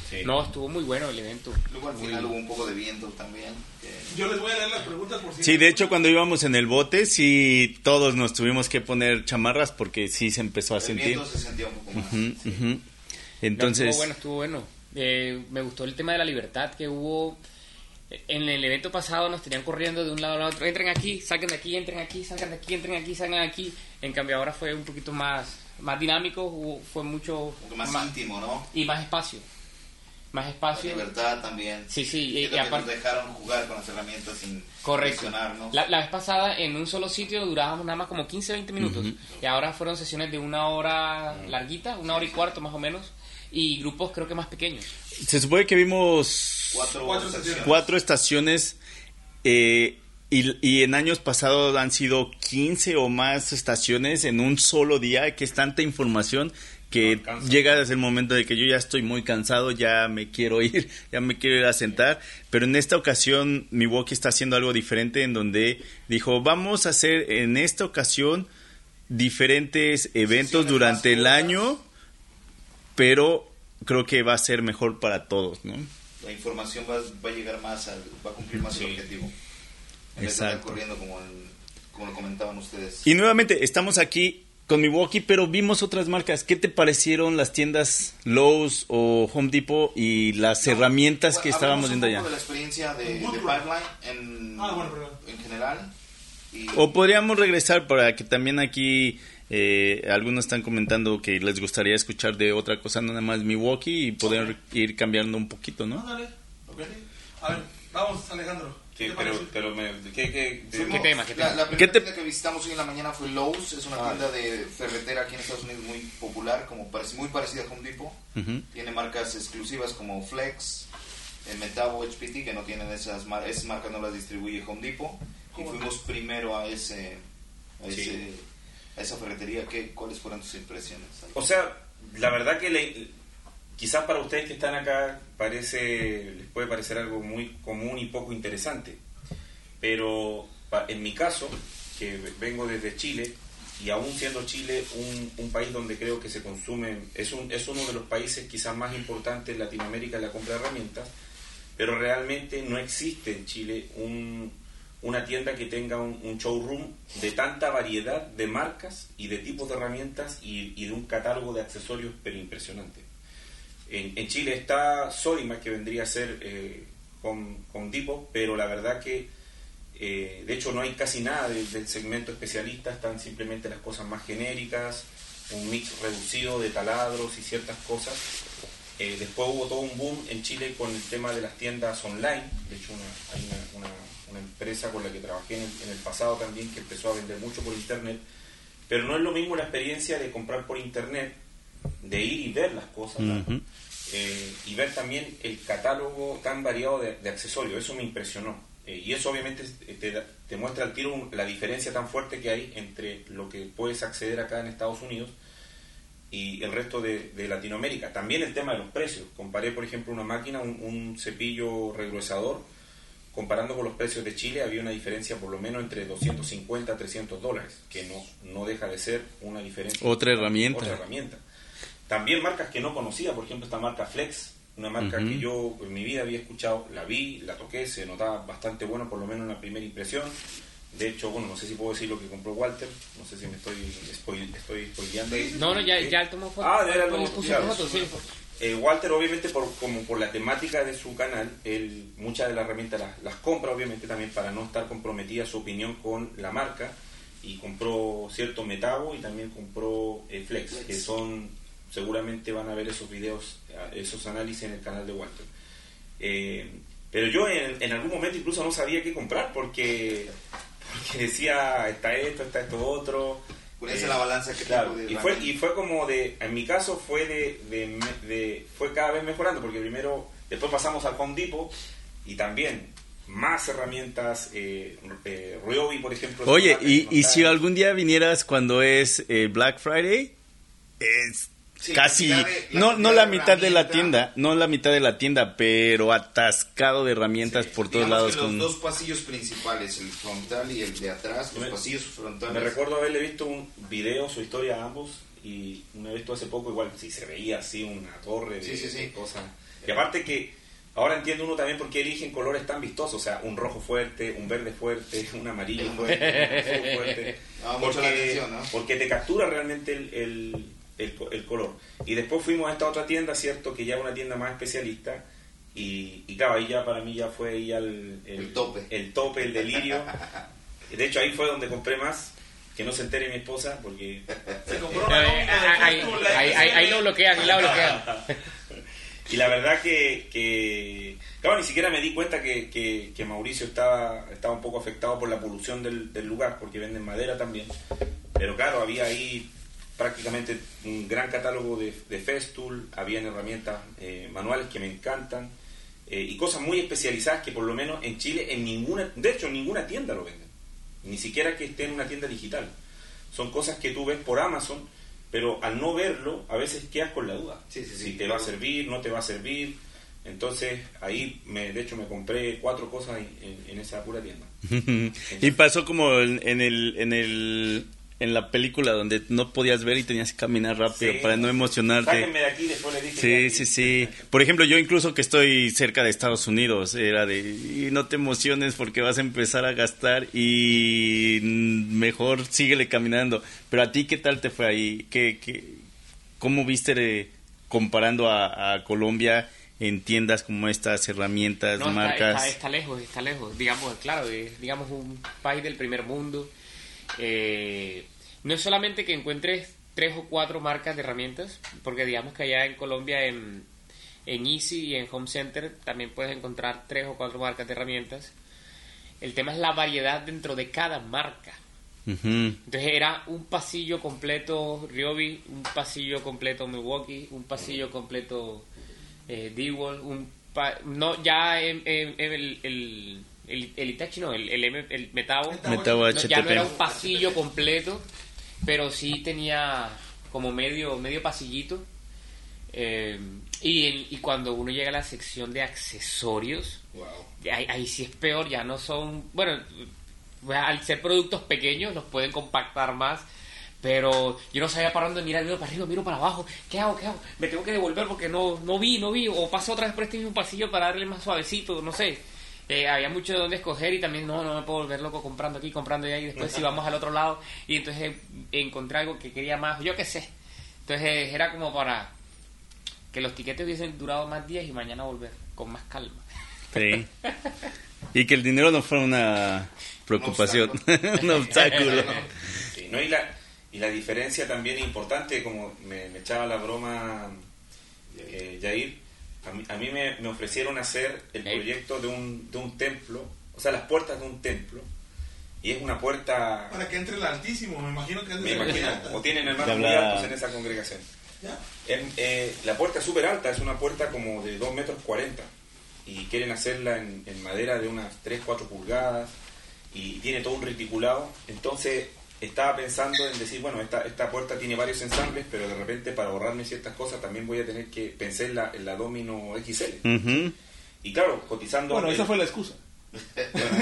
sí. No, estuvo muy bueno el evento. Luego al final hubo un poco de viento también. que- Yo les voy a leer las preguntas por si... Sí, de hecho cuando íbamos en el bote, sí, todos nos tuvimos que poner chamarras porque sí se empezó a el sentir. viento se sentía un poco más. Ujú, ujú. No, Entonces, estuvo bueno, estuvo bueno. Eh, me gustó el tema de la libertad que hubo. En el evento pasado nos tenían corriendo de un lado al otro. Entren aquí, salgan de aquí, entren aquí, salgan de aquí, entren aquí, salgan de aquí. En cambio ahora fue un poquito más, más dinámico, hubo- fue mucho poco más íntimo, ¿no? y más espacio. Más La espacio. libertad también. Sí, sí, y- y aparte- nos dejaron jugar con las herramientas sin Correcto. presionarnos. La, la vez pasada en un solo sitio durábamos nada más como 15, 20 minutos. Y ahora fueron sesiones de una hora larguita, una hora y cuarto más o menos. Y grupos creo que más pequeños. se supone que vimos Cuatro, Cuatro estaciones. sesiones. cuatro estaciones. eh, Y, y en años pasados han sido 15 o más estaciones en un solo día, que es tanta información que No llega desde el momento de que yo ya estoy muy cansado, ya me quiero ir, ya me quiero ir a sentar. Pero en esta ocasión Milwaukee está haciendo algo diferente en donde dijo, vamos a hacer en esta ocasión diferentes eventos durante el año, pero creo que va a ser mejor para todos, ¿no? La información va, va a llegar más, al, va a cumplir más Sí. el objetivo. En vez de estar Exacto. corriendo como, en- como lo comentaban ustedes. Y nuevamente, estamos aquí con Milwaukee, pero vimos otras marcas. ¿Qué te parecieron las tiendas Lowe's o Home Depot y las herramientas que estábamos viendo allá? de la experiencia de, de. Pipeline en, Ah, bueno, perdón. en general. Y, O podríamos regresar para que también aquí eh, algunos están comentando que les gustaría escuchar de otra cosa, no nada más Milwaukee, y poder ir cambiando un poquito, ¿no? Ándale. Ok. A ver, vamos, Alejandro. Sí, ¿Qué te pero, pero me, ¿qué, qué, de- Fuimos- tema, qué la, tema? la ¿Qué primera te- tienda que visitamos hoy en la mañana fue Lowe's, es una Ah. tienda de ferretera aquí en Estados Unidos muy popular, como parece, muy parecida a Home Depot. Tiene marcas exclusivas como Flex, eh, Metabo, HPT, que no tienen esas marcas, esas marcas no las distribuye Home Depot. Y fuimos primero a ese, a, Sí. A esa ferretería. ¿Qué, ¿Cuáles fueron tus impresiones? O sea, la verdad que quizás para ustedes que están acá parece les puede parecer algo muy común y poco interesante, pero en mi caso, que vengo desde Chile, y aún siendo Chile un, país donde creo que se consumen, es, un, es uno de los países quizás más importantes en Latinoamérica en la compra de herramientas, pero realmente no existe en Chile un, una tienda que tenga un, showroom de tanta variedad de marcas y de tipos de herramientas y, de un catálogo de accesorios pero impresionante. En, Chile está Sodimac, que vendría a ser eh, con, con pero la verdad que eh, de hecho no hay casi nada del segmento especialista, están simplemente las cosas más genéricas, un mix reducido de taladros y ciertas cosas. Eh, después hubo todo un boom en Chile con el tema de las tiendas online. De hecho, una- hay una, una- una empresa con la que trabajé en el, en el pasado también que empezó a vender mucho por internet. Pero no es lo mismo la experiencia de comprar por internet, de ir y ver las cosas, ¿no? Ujú. Eh, y ver también el catálogo tan variado de, de accesorios. Eso me impresionó. Eh, y eso obviamente eh, te, te muestra al tiro un- la diferencia tan fuerte que hay entre lo que puedes acceder acá en Estados Unidos y el resto de, de Latinoamérica. También el tema de los precios. Comparé, por ejemplo, una máquina, un, un cepillo regruesador, comparando con los precios de Chile, había una diferencia por lo menos entre 250 a 300 dólares, que no, no deja de ser una diferencia. Otra herramienta. Otra herramienta. También marcas que no conocía, por ejemplo, esta marca Flex, una marca que yo en mi vida había escuchado, la vi, la toqué, se notaba bastante bueno, por lo menos en la primera impresión. De hecho, bueno, no sé si puedo decir lo que compró Walter, no sé si me estoy, spoil- estoy spoileando ahí. No, no, ya, ya tomó foto. Ah, de verdad, Él no, puso claro. foto, sí. Eh, Walter, obviamente, por, como por la temática de su canal, él muchas de las herramientas las, las compra, obviamente, también para no estar comprometida su opinión con la marca. Y compró cierto Metabo y también compró eh, Flex, Flex. que son, seguramente van a ver esos videos, esos análisis en el canal de Walter. Eh, pero yo en, en algún momento incluso no sabía qué comprar porque, porque decía, está esto, está esto otro. Ponerse Eh, la balanza que Claro, de y fue, y fue como de, en mi caso fue de, de, fue cada vez mejorando, porque primero, después pasamos al Home Depot y también más herramientas, eh, eh, Ryobi, por ejemplo. Oye, y, que y si algún día vinieras cuando es eh, Black Friday, es Sí, casi, la mitad de- la no, no la mitad de la tienda, no la mitad de la tienda, pero atascado de herramientas Sí, por todos lados. que los con- dos pasillos principales, el frontal y el de atrás, los Me- pasillos frontales. Me recuerdo haberle visto un video, su historia a ambos, y una vez visto hace poco, igual, sí se veía así una torre de, Sí, sí, sí. de cosas. Y aparte que ahora entiende uno también por qué eligen colores tan vistosos, o sea, un rojo fuerte, un verde fuerte, un amarillo fuerte, un azul fuerte. Llama mucho la atención, ¿no? Porque te captura realmente el, el, el co- el color. Y después fuimos a esta otra tienda, ¿cierto? Que ya es una tienda más especialista. Y, y claro, ahí ya para mí ya fue ahí ya el, El tope. El tope, el delirio. De hecho, ahí fue donde compré más. Que no se entere mi esposa, porque Se compró Eh, una Ahí, ahí, la ahí, ahí- ahí lo bloquean, ahí lo bloquean. Y la verdad que, que claro, ni siquiera me di cuenta que, que- que Mauricio estaba, estaba un poco afectado por la polución del, del lugar, porque venden madera también. Pero claro, había ahí prácticamente un gran catálogo de, de Festool, habían herramientas eh, manuales que me encantan. eh, y cosas muy especializadas que por lo menos en Chile, en ninguna, de hecho en ninguna tienda lo venden. Ni siquiera que esté en una tienda digital. Son cosas que tú ves por Amazon, pero al no verlo, a veces quedas con la duda. Sí, sí, sí. si te va a servir, no te va a servir. Entonces, ahí, me, de hecho, me compré cuatro cosas en, en- en esa pura tienda. y pasó como en, en el en el en la película donde no podías ver y tenías que caminar rápido Sí. para no emocionarte. Sáquenme de aquí, después le dije. Sí, sí, sí. Por ejemplo, yo incluso que estoy cerca de Estados Unidos, era de, y no te emociones porque vas a empezar a gastar y mejor síguele caminando. Pero a ti, ¿qué tal te fue ahí? ¿Qué, qué, ¿Cómo viste de- comparando a, a Colombia en tiendas como estas, herramientas, No, está, marcas? está- está lejos, está lejos. Digamos, claro, es, digamos un país del primer mundo. Eh, no es solamente que encuentres tres o cuatro marcas de herramientas, porque digamos que allá en Colombia, en, en Easy y en Home Center, también puedes encontrar tres o cuatro marcas de herramientas. El tema es la variedad dentro de cada marca. Entonces era un pasillo completo Ryobi, un pasillo completo Milwaukee, un pasillo completo eh, D-Wall, un pa- no ya en, en- en el, el, el, el Itachi no, el, el, M- el Metabo, Metabo No, ya no era un pasillo completo, pero sí tenía como medio, medio pasillito. Eh, y, en- y cuando uno llega a la sección de accesorios, ahí, ahí sí es peor, ya no son, bueno, al ser productos pequeños los pueden compactar más, pero yo no sabía para dónde mirar, miro para arriba, miro para abajo, ¿qué hago? ¿Qué hago? Me tengo que devolver porque no, no vi, no vi, o paso otra vez por este mismo pasillo para darle más suavecito, no sé. Eh, había mucho de dónde escoger y también no, no me puedo volver loco comprando aquí, comprando allá y después si vamos al otro lado y entonces eh, encontré algo que quería más, yo qué sé. Entonces eh, era como para que los tiquetes hubiesen durado más días y mañana volver con más calma. Sí. Y que el dinero no fuera una preocupación, un obstáculo. Sí, ¿no? y, la, y la diferencia también es importante, como me, me echaba la broma eh, Yair, a mí, a mí me, me ofrecieron hacer el proyecto de un, de un templo, o sea, las puertas de un templo, y es una puerta, Para que entre el altísimo, me imagino que es me imagino, o tienen hermanos muy altos en esa congregación. ¿Ya? En- eh, la puerta es súper alta, es una puerta como de 2 metros 40 y quieren hacerla en, en madera de unas 3, 4 pulgadas y tiene todo un reticulado. Entonces estaba pensando en decir, bueno, esta, esta puerta tiene varios ensambles, pero de repente para ahorrarme ciertas cosas también voy a tener que pensar en la, en la Domino XL. Y claro, cotizando... Bueno, el- esa fue la excusa.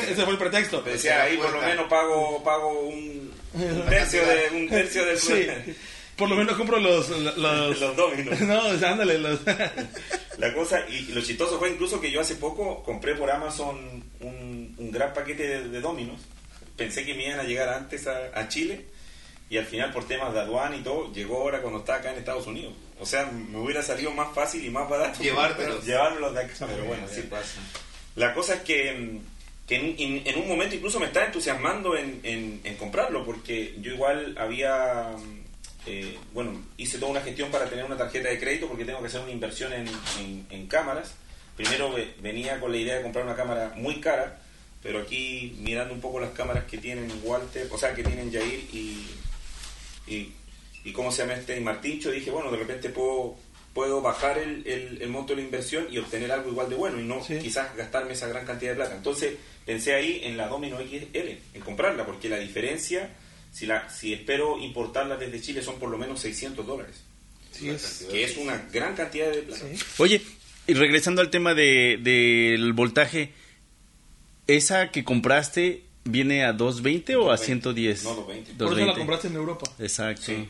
Ese fue el pretexto. te decía, ahí por lo menos pago, pago un, un tercio de un tercio del Sí. Por lo menos compro los... los, los dominos. No, o sea, ándale, los... La cosa, y lo chistoso fue incluso que yo hace poco compré por Amazon un, un gran paquete de, de dominos. Pensé que me iban a llegar antes a, a Chile y al final por temas de aduana y todo, llegó ahora cuando estaba acá en Estados Unidos. O sea, me hubiera salido más fácil y más barato Llevártelos. llevármelos de acá. Pero bueno, así pasa. La cosa es que, mm, que en, en- en un momento incluso me estaba entusiasmando en, en- en comprarlo, porque yo igual había, mm, eh, bueno, hice toda una gestión para tener una tarjeta de crédito, porque tengo que hacer una inversión en, en- en cámaras. Primero ve- venía con la idea de comprar una cámara muy cara, pero aquí mirando un poco las cámaras que tienen Walter, o sea, que tienen Jair y, y, y cómo se llama este y Martincho, dije, bueno, de repente puedo puedo bajar el, el, el monto de la inversión y obtener algo igual de bueno y no Sí. quizás gastarme esa gran cantidad de plata. Entonces pensé ahí en la Domino XL, en comprarla, porque la diferencia, si, la, si espero importarla desde Chile, son por lo menos 600 dólares, Sí, es... que es una gran cantidad de plata. Sí. Oye, y regresando al tema de, del voltaje, ¿esa que compraste viene a 220 o a 220. 110? No, 220. Por eso la 220. compraste en Europa. Exacto. Sí.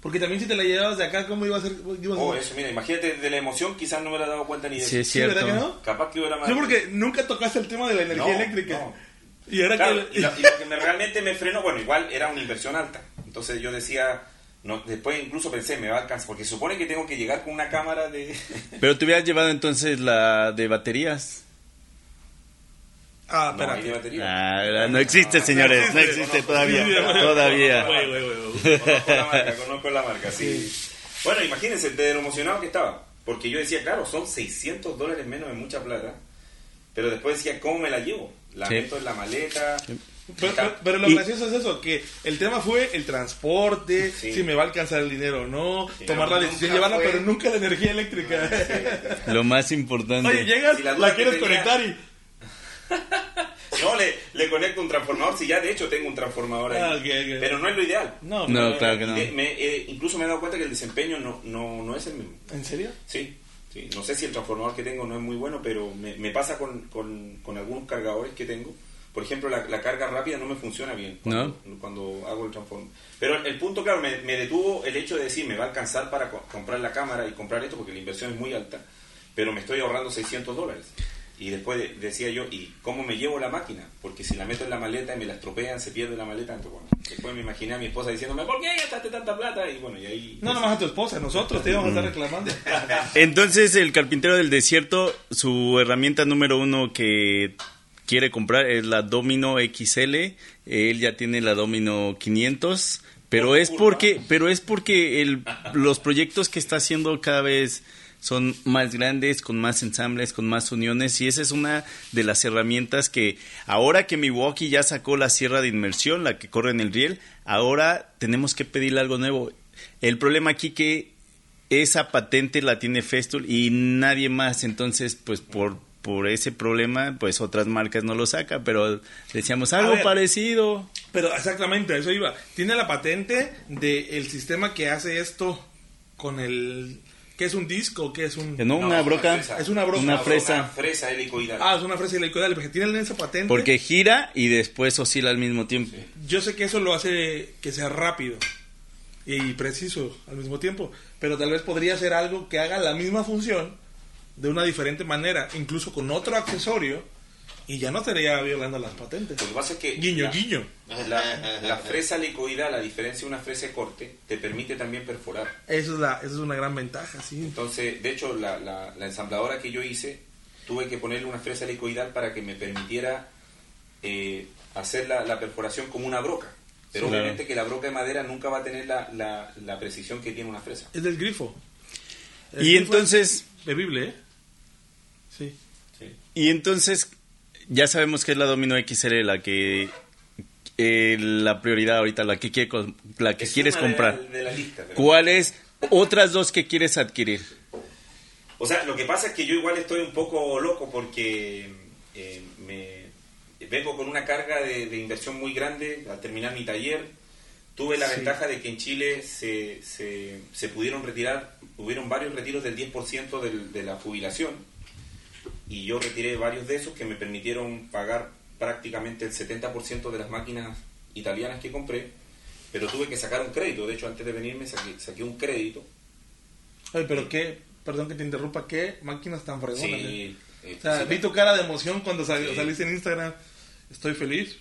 Porque también si te la llevabas de acá, ¿cómo iba a ser? iba a ser? Oh, eso, mira, imagínate de la emoción, quizás no me hubiera dado cuenta ni de Sí, es eso. Sí, ¿verdad cierto. que no? Capaz que hubiera más. Sí, porque nunca tocaste el tema de la energía No, eléctrica. no. Y ahora Claro, que... y, lo, y lo que me, realmente me frenó, bueno, igual era una inversión alta. Entonces yo decía, no, después incluso pensé, me va a alcanzar, porque supone que tengo que llegar con una cámara de... Pero te hubieras llevado entonces la de baterías. Ah, No, batería. Ah, no existe, señores, no existe todavía. Todavía. Güey, güey, güey. Conozco la marca, conozco la marca, sí. Bueno, imagínense de lo emocionado que estaba. Porque yo decía, claro, son 600 dólares menos de mucha plata. Pero después decía, ¿cómo me la llevo? La Sí. meto en la maleta. Pero, pero- pero lo Y- gracioso es eso, que el tema fue el transporte, Sí. si me va a alcanzar el dinero o no, tomar la decisión, llevarla, fue- pero nunca la energía eléctrica. Lo más importante. Oye, llegas, Si la quieres tenía- conectar y... No, le, le conecto un transformador, si ya de hecho tengo un transformador ahí. Ah. Pero no es lo ideal. No, No, claro que no. Me- eh, incluso me he dado cuenta que el desempeño no, no, no es el mismo. ¿En serio? Sí, sí. No sé si el transformador que tengo no es muy bueno, pero me, me pasa con, con, con algunos cargadores que tengo. Por ejemplo, la, la carga rápida no me funciona bien cuando, cuando hago el transformador. Pero el, el punto, claro, me, me detuvo el hecho de decir, me va a alcanzar para co- comprar la cámara y comprar esto porque la inversión es muy alta, pero me estoy ahorrando 600 dólares. Y después de- decía yo, ¿y cómo me llevo la máquina? Porque si la meto en la maleta y me la estropean, se pierde la maleta. Entonces, bueno, después me imaginé a mi esposa diciéndome, ¿por qué gastaste tanta plata? Y bueno, y ahí... No, nomás a tu esposa, nosotros te íbamos a estar reclamando. Entonces, el carpintero del desierto, su herramienta número uno que quiere comprar es la Domino XL. Él ya tiene la Domino 500, pero Por es porque, pero es porque el, los proyectos que está haciendo cada vez son más grandes, con más ensambles, con más uniones, y esa es una de las herramientas que ahora que Milwaukee ya sacó la sierra de inmersión, la que corre en el riel, ahora tenemos que pedirle algo nuevo. El problema aquí que esa patente la tiene Festool y nadie más, entonces pues por por ese problema pues otras marcas no lo sacan, pero decíamos algo ver. parecido. Pero exactamente, eso iba. Tiene la patente del sistema que hace esto con el... ¿Qué es un disco? ¿Qué es un...? No, No, una broca, una. Es una broca. una fresa, Una fresa helicoidal. Ah, es una fresa helicoidal, porque tienen esa patente. porque gira y después oscila al mismo tiempo. Yo sé que eso lo hace que sea rápido y preciso al mismo tiempo, pero tal vez podría ser algo que haga la misma función de una diferente manera, incluso con otro accesorio, y ya no estaría violando las patentes. Lo que pasa es que Guiño, la, guiño. La, la fresa helicoidal, a diferencia de una fresa de corte, te permite también perforar. Eso es, la, eso es una gran ventaja, sí. Entonces, de hecho, la, la- la ensambladora que yo hice, tuve que ponerle una fresa helicoidal para que me permitiera eh, hacer la, la perforación como una broca. Pero Sí, claro. obviamente que la broca de madera nunca va a tener la, la- la precisión que tiene una fresa. Es del grifo. El Y grifo entonces es bebible, ¿eh? Sí. y entonces ya sabemos que es la Domino XL la que eh, la prioridad ahorita, la que quiere la que Es quieres de comprar. la- de la lista, pero- ¿Cuáles otras dos que quieres adquirir? O sea, lo que pasa es que yo igual estoy un poco loco porque eh, me vengo con una carga de, de inversión muy grande al terminar mi taller. Tuve la Sí. ventaja de que en Chile se, se, se pudieron retirar, hubieron varios retiros del 10% del- de la jubilación y yo retiré varios de esos que me permitieron pagar prácticamente el 70% de las máquinas italianas que compré, pero tuve que sacar un crédito. De hecho, antes de venirme saqué, saqué un crédito. Ay, pero qué, perdón que te interrumpa, qué máquinas tan fregonas. ¿eh? Sí, eh, O sea, sí, vi tu cara de emoción cuando sal- Sí. saliste en Instagram. Estoy feliz.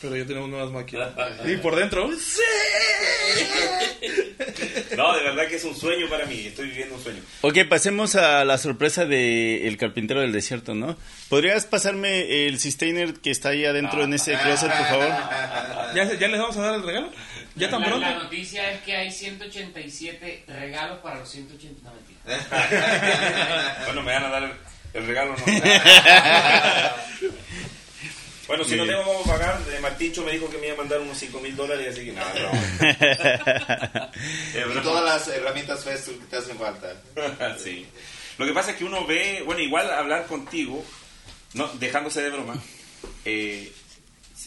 Pero ya tenemos nuevas máquinas. y por dentro, ¡sí! No, de verdad que es un sueño para mí, estoy viviendo un sueño. Ok, pasemos a la sorpresa de El Carpintero del Desierto, ¿no? ¿Podrías pasarme el Sustainer que está ahí adentro en ese closet, por favor? ¿Ya, ¿Ya les vamos a dar el regalo? ¿Ya tan la, pronto? la noticia es que hay 187 regalos para los 180. No, mentira. Bueno, me van a dar el, el regalo, ¿no? bueno, si no tengo cómo pagar, eh, Martincho me dijo que me iba a mandar unos 5 mil dólares, así que nada, no. Y broma. todas las herramientas Festool que te hacen falta. sí. Lo que pasa es que uno ve, bueno, igual hablar contigo, no, dejándose de broma, eh,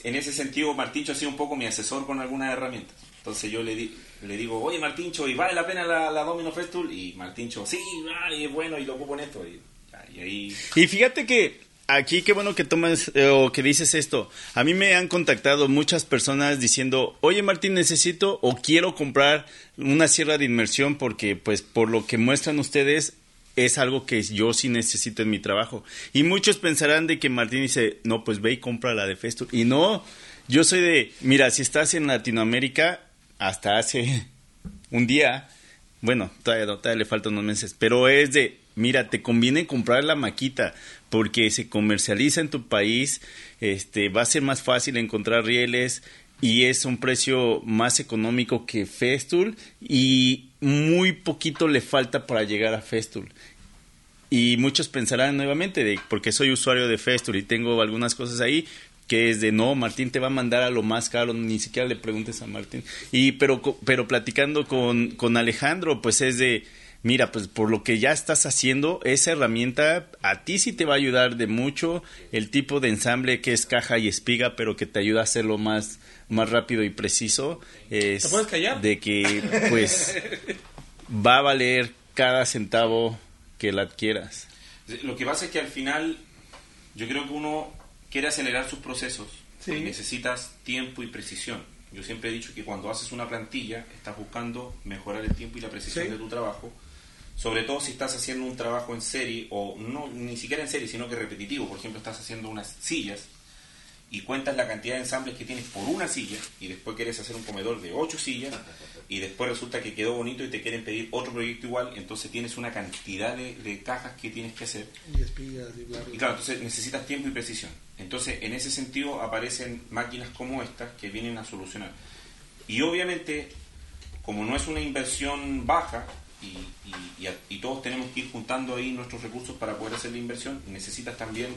en ese sentido Martincho ha sido un poco mi asesor con algunas herramientas. Entonces yo le, di- le digo, oye Martincho, ¿y vale la pena la, la Domino Festool? Y Martincho, sí, ay, es bueno, y lo ocupo en esto. Y, y ahí... Y fíjate que aquí qué bueno que tomas eh, o que dices esto. A mí me han contactado muchas personas diciendo, oye Martín, necesito o quiero comprar una sierra de inmersión porque pues por lo que muestran ustedes es algo que yo sí necesito en mi trabajo. Y muchos pensarán de que Martín dice, no, pues ve y compra la de Festool. Y no, yo soy de, mira, si estás en Latinoamérica, hasta hace un día, bueno, todavía, todavía le faltan unos meses, pero es de, mira, te conviene comprar la maquita porque se comercializa en tu país, este, va a ser más fácil encontrar rieles y es un precio más económico que Festool y muy poquito le falta para llegar a Festool. Y muchos pensarán nuevamente, porque soy usuario de Festool y tengo algunas cosas ahí, que es de no, Martín te va a mandar a lo más caro, ni siquiera le preguntes a Martín. Y pero pero platicando con, con Alejandro, pues es de mira, pues por lo que ya estás haciendo, esa herramienta a ti sí te va a ayudar de mucho, el tipo de ensamble que es caja y espiga, pero que te ayuda a hacerlo más más rápido y preciso es ¿Te puedes callar? de que pues va a valer cada centavo que la adquieras. Lo que pasa es que al final yo creo que uno quiere acelerar sus procesos Sí. y necesitas tiempo y precisión. Yo siempre he dicho que cuando haces una plantilla estás buscando mejorar el tiempo y la precisión Sí. de tu trabajo, sobre todo si estás haciendo un trabajo en serie o no ni siquiera en serie, sino que repetitivo. Por ejemplo, estás haciendo unas sillas y cuentas la cantidad de ensambles que tienes por una silla y después quieres hacer un comedor de ocho sillas y después resulta que quedó bonito y te quieren pedir otro proyecto igual, entonces tienes una cantidad de, de cajas que tienes que hacer Y espigas y bla, bla, y claro, entonces necesitas tiempo y precisión. Entonces, en ese sentido aparecen máquinas como estas que vienen a solucionar. Y obviamente, como no es una inversión baja y, y- y a- y todos tenemos que ir juntando ahí nuestros recursos para poder hacer la inversión, necesitas también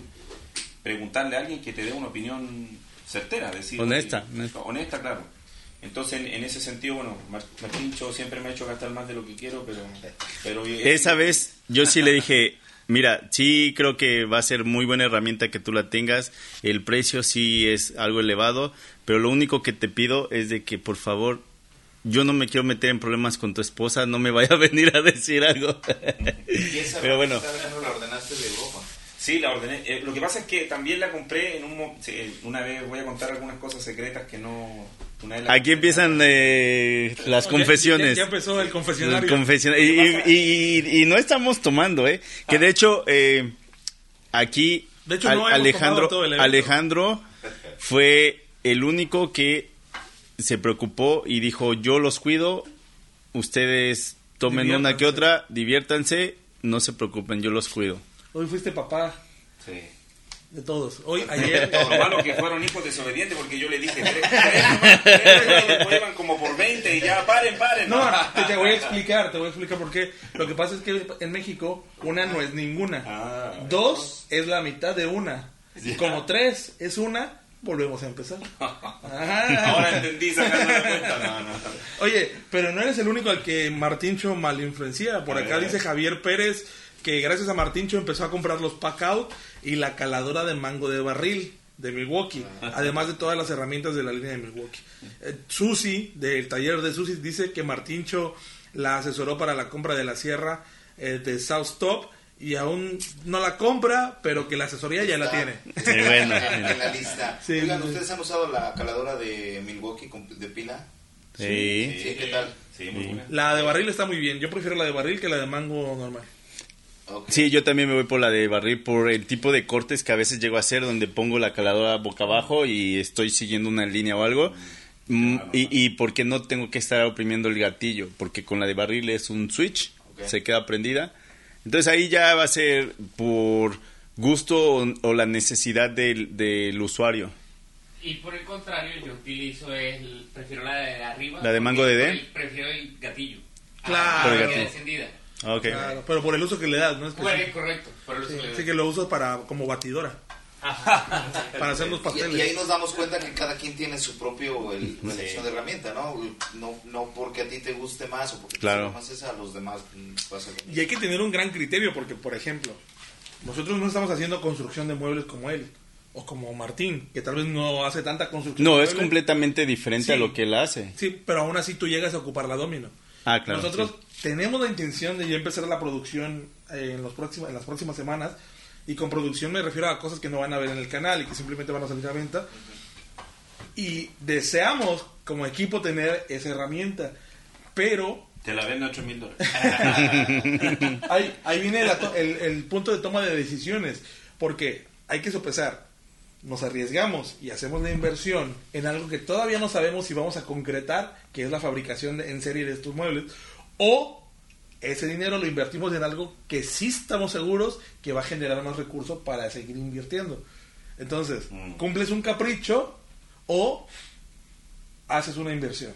preguntarle a alguien que te dé una opinión certera, decir, Honesta, honesta. honesta, claro. Entonces, en, en ese sentido, bueno, Mar- Martín Cho siempre me ha hecho gastar más de lo que quiero, pero... pero Esa vez yo sí le dije, mira, sí creo que va a ser muy buena herramienta que tú la tengas, el precio sí es algo elevado, pero lo único que te pido es de que por favor yo no me quiero meter en problemas con tu esposa, no me vaya a venir a decir algo. Y esa Pero bueno, herramienta, ¿cómo la ordenaste de Europa? Sí, la ordené. Eh, lo que pasa es que también la compré en un una vez voy a contar algunas cosas secretas que no aquí empiezan eh, las confesiones. Ya, ya empezó el confesionario. Y, y- y- y no estamos tomando, ¿eh? Que de hecho, eh, aquí De hecho, no Alejandro. Alejandro fue el único que se preocupó y dijo, yo los cuido, ustedes tomen una que otra, diviértanse, no se preocupen, yo los cuido. Hoy fuiste papá Sí. de todos. Hoy, ayer. Lo malo que fueron hijos desobedientes porque yo le dije iban como por 20 y ya paren, paren. No, te, te voy a explicar, te voy a explicar por qué. Lo que pasa es que en México una no es ninguna. Ah. Dos es la mitad de una. Y como tres es una, volvemos a empezar. Ah. Ahora entendí sacando la cuenta. No, no. Oye, pero no eres el único al que Martincho malinfluencia. Por A acá ver. dice Javier Pérez que gracias a Martincho empezó a comprar los pack out y la caladora de mango de barril de Milwaukee, además de todas las herramientas de la línea de Milwaukee. Eh, Susi, del taller de Susi, dice que Martincho la asesoró para la compra de la sierra eh, de South Top y aún no la compra, pero que la asesoría ya la tiene. Sí, bueno. en la lista. Sí, Oigan, sí. ¿ustedes han usado la caladora de Milwaukee de pila? Sí. Sí, ¿qué tal? Sí, muy buena. La de barril está muy bien. Yo prefiero la de barril que la de mango normal. Sí, yo también me voy por la de barril, por el tipo de cortes que a veces llego a hacer, donde pongo la caladora boca abajo y estoy siguiendo una línea o algo. Mm, y, y porque no tengo que estar oprimiendo el gatillo, porque con la de barril es un switch, se queda prendida. Entonces ahí ya va a ser por gusto o, o la necesidad del, del usuario. Y por el contrario, yo utilizo el. Prefiero la de arriba. ¿La de mango de D? el- Prefiero el gatillo. Claro. Por el el gatillo. encendida. Ok. Claro, pero por el uso que le das, ¿no? Es Bueno, correcto. Por el uso que le Así doy. que lo uso para como batidora. Para hacer los Y, pasteles. y ahí nos damos cuenta que cada quien tiene su propio el- elección de herramienta, ¿no? ¿no? No porque a ti te guste más o porque Claro. te guste más esa, a los demás va a ser lo mismo. Y hay que tener un gran criterio porque, por ejemplo, nosotros no estamos haciendo construcción de muebles como él o como Martín, que tal vez no hace tanta construcción. No, de es completamente diferente a lo que él hace. Sí, pero aún así tú llegas a ocupar la domino. Ah, claro. Nosotros sí. tenemos la intención de ya empezar la producción eh, en, los próximos, en las próximas semanas. Y con producción me refiero a cosas que no van a ver en el canal y que simplemente van a salir a venta. Y deseamos como equipo tener esa herramienta. Pero Te la venden a 8 mil dólares. ahí, ahí viene to- el, el punto de toma de decisiones. Porque hay que sopesar. Nos arriesgamos y hacemos la inversión en algo que todavía no sabemos si vamos a concretar, que es la fabricación en serie de estos muebles. O ese dinero lo invertimos en algo que sí estamos seguros que va a generar más recursos para seguir invirtiendo. Entonces, Mm. cumples un capricho o haces una inversión.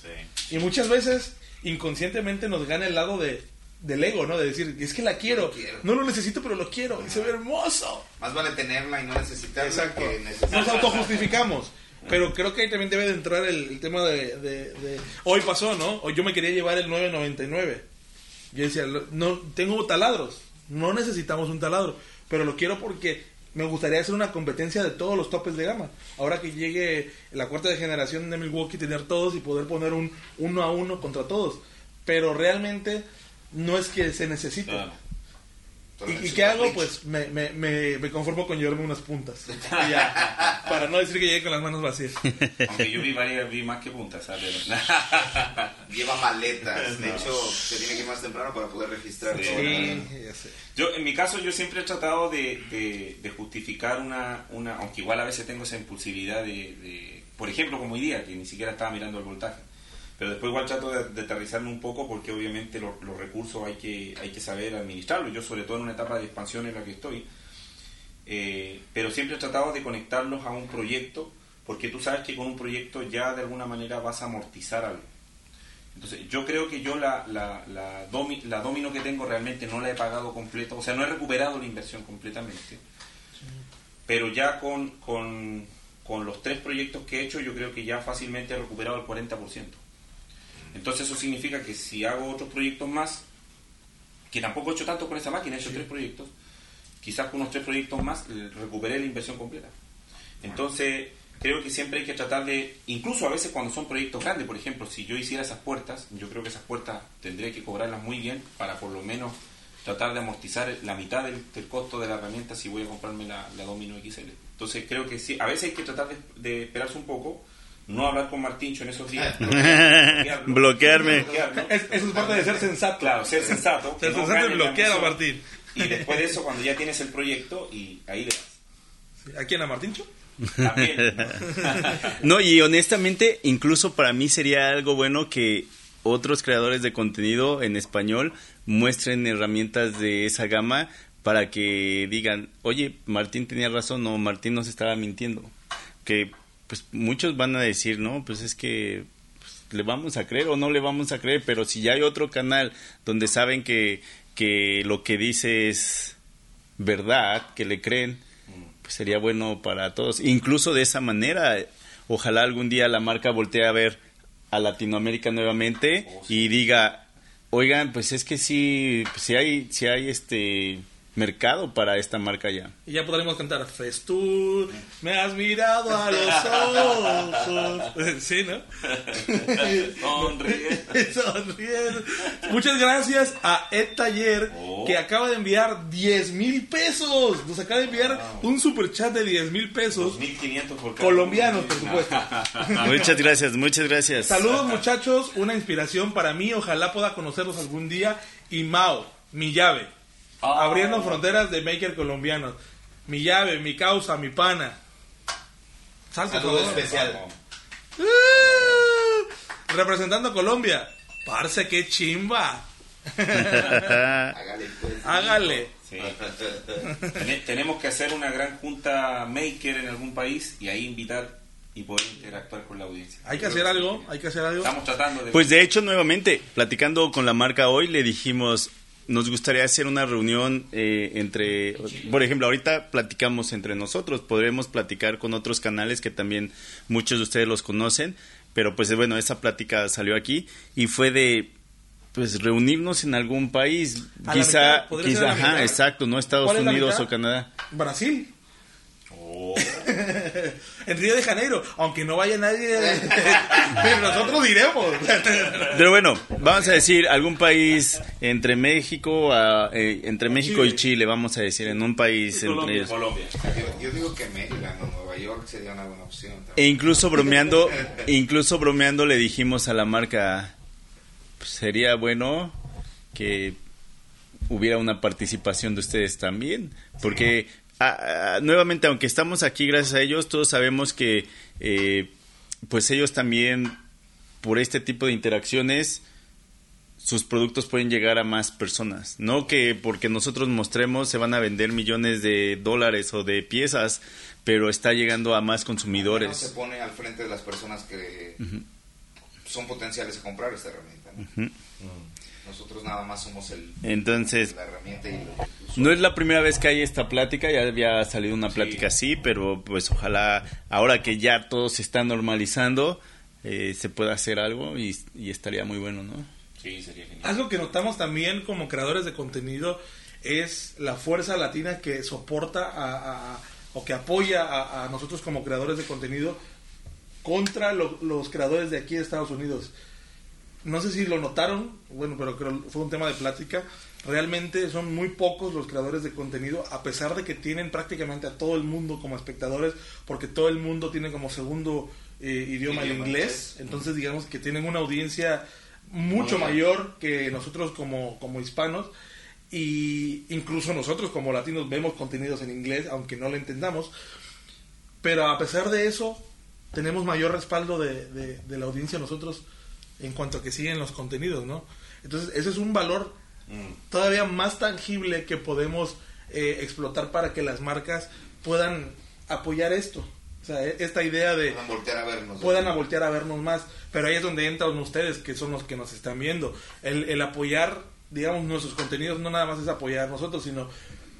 Sí. Y muchas veces inconscientemente nos gana el lado de del ego, ¿no? De decir, es que la quiero, Lo quiero. no lo necesito, pero lo quiero, y se ve hermoso. Más vale tenerla y no necesitarla Exacto. que. Nos autojustificamos. Pero creo que ahí también debe de entrar el, el tema de, de- de- Hoy pasó, ¿no? Hoy yo me quería llevar el 999. Yo decía, no, tengo taladros. No necesitamos un taladro. Pero lo quiero porque me gustaría hacer una competencia de todos los topes de gama. Ahora que llegue la cuarta de generación de Milwaukee, tener todos y poder poner un uno a uno contra todos. Pero realmente no es que se necesite. ¿Y, y qué hago? Pues me, me, me, me conformo con llevarme unas puntas. Ya, para no decir que llegué con las manos vacías. Aunque yo vi varias, vi más que puntas, ¿sabes? Lleva maletas. De hecho, se tiene que ir más temprano para poder registrar Sí. todo. Sí, ya sé. Yo, en mi caso, yo siempre he tratado de, de- de justificar una, una, aunque igual a veces tengo esa impulsividad de, de- por ejemplo, como hoy día, que ni siquiera estaba mirando el voltaje. Pero después igual trato de, de aterrizarme un poco porque obviamente lo- los recursos hay que, hay que saber administrarlos. Yo sobre todo en una etapa de expansión en la que estoy. Eh, pero siempre he tratado de conectarlos a un proyecto porque tú sabes que con un proyecto ya de alguna manera vas a amortizar algo. Entonces, yo creo que yo la, la, la domino que tengo realmente no la he pagado completa, o sea, no he recuperado la inversión completamente. Pero ya con, con, con los tres proyectos que he hecho, yo creo que ya fácilmente he recuperado el 40%. Entonces, eso significa que si hago otros proyectos más, que tampoco he hecho tanto con esa máquina, he hecho tres proyectos, quizás con unos tres proyectos más eh, recuperé la inversión completa. Entonces, creo que siempre hay que tratar de, incluso a veces cuando son proyectos grandes, por ejemplo, si yo hiciera esas puertas, yo creo que esas puertas tendría que cobrarlas muy bien para por lo menos tratar de amortizar la mitad del, del costo de la herramienta si voy a comprarme la, la Domino XL. Entonces, creo que sí, a veces hay que tratar de, de esperarse un poco, no hablar con Martincho en esos días, bloquearlo, Bloquearme. Es- eso es parte de ser sensato. Claro, ser sensato. Ser no sensato y bloquear a. Martín. Y después de eso, cuando ya tienes el proyecto, y ahí le das. ¿A quién? ¿A Martíncho? También. No, y honestamente, incluso para mí sería algo bueno que otros creadores de contenido en español muestren herramientas de esa gama para que digan, oye, Martín tenía razón o Martín nos estaba mintiendo. Que pues muchos van a decir, no, pues es que pues, le vamos a creer o no le vamos a creer, pero si ya hay otro canal donde saben que, que lo que dice es verdad, que le creen, pues sería bueno para todos. Incluso de esa manera, ojalá algún día la marca voltee a ver a Latinoamérica nuevamente Oh, y diga, oigan, pues es que sí, pues sí hay, sí hay este mercado para esta marca ya. Y ya podremos cantar Festur, me has mirado a los ojos. Sí, ¿no? Sonríe. Sonriendo. Muchas gracias a Ed Taller Oh. que acaba de enviar 10 mil pesos. Nos acaba de enviar un super chat de 10 mil pesos 2.500 por cada colombianos, por supuesto. Muchas gracias, muchas gracias. Saludos muchachos, una inspiración para mí. Ojalá pueda conocerlos algún día. Y Mao, mi llave. Ah. Abriendo fronteras de maker colombianos. Mi llave, mi causa, mi pana. Salte, Saludo favor. especial. ¡Uh! Representando a Colombia. Parce, qué chimba. Hágale, pues. Hágale. Sí. Tenemos que hacer una gran junta maker en algún país y ahí invitar y poder interactuar con la audiencia. Hay que hacer algo, hay que hacer algo. Estamos tratando de... Pues de hecho, nuevamente, platicando con la marca hoy, le dijimos, nos gustaría hacer una reunión eh, entre, por ejemplo, ahorita platicamos entre nosotros, podremos platicar con otros canales que también muchos de ustedes los conocen, pero pues bueno, esa plática salió aquí y fue de pues reunirnos en algún país, A quizá, quizá, ajá, mitad. exacto, no Estados ¿Cuál es la Unidos o Canadá. Brasil. Oh, en Río de Janeiro. Aunque no vaya nadie. pero nosotros diremos. Pero bueno, vamos a decir algún país entre México, a- eh, entre México y Chile, vamos a decir, en un país entre Colombia, ellos. Colombia. Yo, yo digo que Maryland o Nueva York sería una buena opción. también. E incluso bromeando, incluso bromeando le dijimos a la marca, pues, sería bueno que hubiera una participación de ustedes también, porque ah, ah, nuevamente, aunque estamos aquí gracias a ellos, todos sabemos que eh, pues ellos también, por este tipo de interacciones, sus productos pueden llegar a más personas. No que porque nosotros mostremos se van a vender millones de dólares o de piezas, pero está llegando a más No se consumidores. pone al frente de las personas que son potenciales a comprar esta herramienta. ¿no? Nosotros nada más somos el, Entonces, la herramienta y el no es la primera vez que hay esta plática, ya había salido una plática así, pero pues ojalá ahora que ya todo se está normalizando, eh, se pueda hacer algo y, y estaría muy bueno, ¿no? Sí, sería genial. Algo que notamos también como creadores de contenido es la fuerza latina que soporta a, a- o que apoya a, a nosotros como creadores de contenido contra lo- los creadores de aquí de Estados Unidos. No sé si lo notaron, bueno, pero creo fue un tema de plática. Realmente son muy pocos los creadores de contenido, a pesar de que tienen prácticamente a todo el mundo como espectadores, porque todo el mundo tiene como segundo eh, idioma el inglés. Entonces, digamos que tienen una audiencia mucho mayor que nosotros como, como hispanos. Y incluso nosotros como latinos vemos contenidos en inglés, aunque no lo entendamos. Pero a pesar de eso, tenemos mayor respaldo de, de- de la audiencia nosotros en cuanto a que siguen los contenidos, ¿no? Entonces, ese es un valor Mm. todavía más tangible que podemos eh, explotar para que las marcas puedan apoyar esto. O sea, e- esta idea de puedan voltear a vernos. puedan a voltear a vernos más. Pero ahí es donde entran ustedes, que son los que nos están viendo. El, el apoyar, digamos, nuestros contenidos no nada más es apoyar a nosotros, sino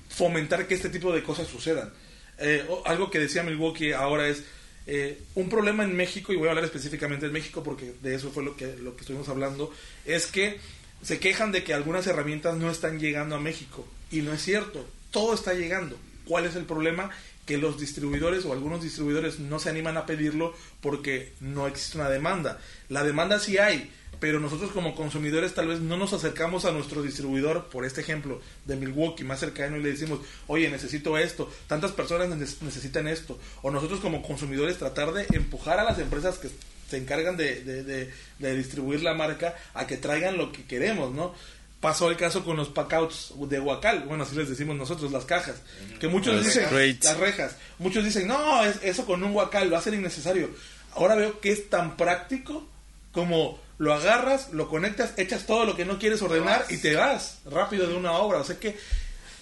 fomentar que este tipo de cosas sucedan. Eh, algo que decía Milwaukee ahora es eh, un problema en México, y voy a hablar específicamente de México porque de eso fue lo que, lo que estuvimos hablando, es que se quejan de que algunas herramientas no están llegando a México. Y no es cierto, todo está llegando. ¿Cuál es el problema? Que los distribuidores o algunos distribuidores no se animan a pedirlo porque no existe una demanda. La demanda sí hay, pero nosotros como consumidores tal vez no nos acercamos a nuestro distribuidor, por este ejemplo, de Milwaukee más cercano y le decimos, oye, necesito esto, tantas personas neces- necesitan esto. O nosotros como consumidores tratar de empujar a las empresas que se encargan de, de- de- de distribuir la marca a que traigan lo que queremos, ¿no? Pasó el caso con los packouts de Huacal, bueno, así les decimos nosotros, las cajas, que muchos Las dicen, las rejas, muchos dicen, no, es- eso con un Huacal va a ser innecesario. Ahora veo que es tan práctico como lo agarras, lo conectas, echas todo lo que no quieres ordenar y te vas rápido de una obra. O sea que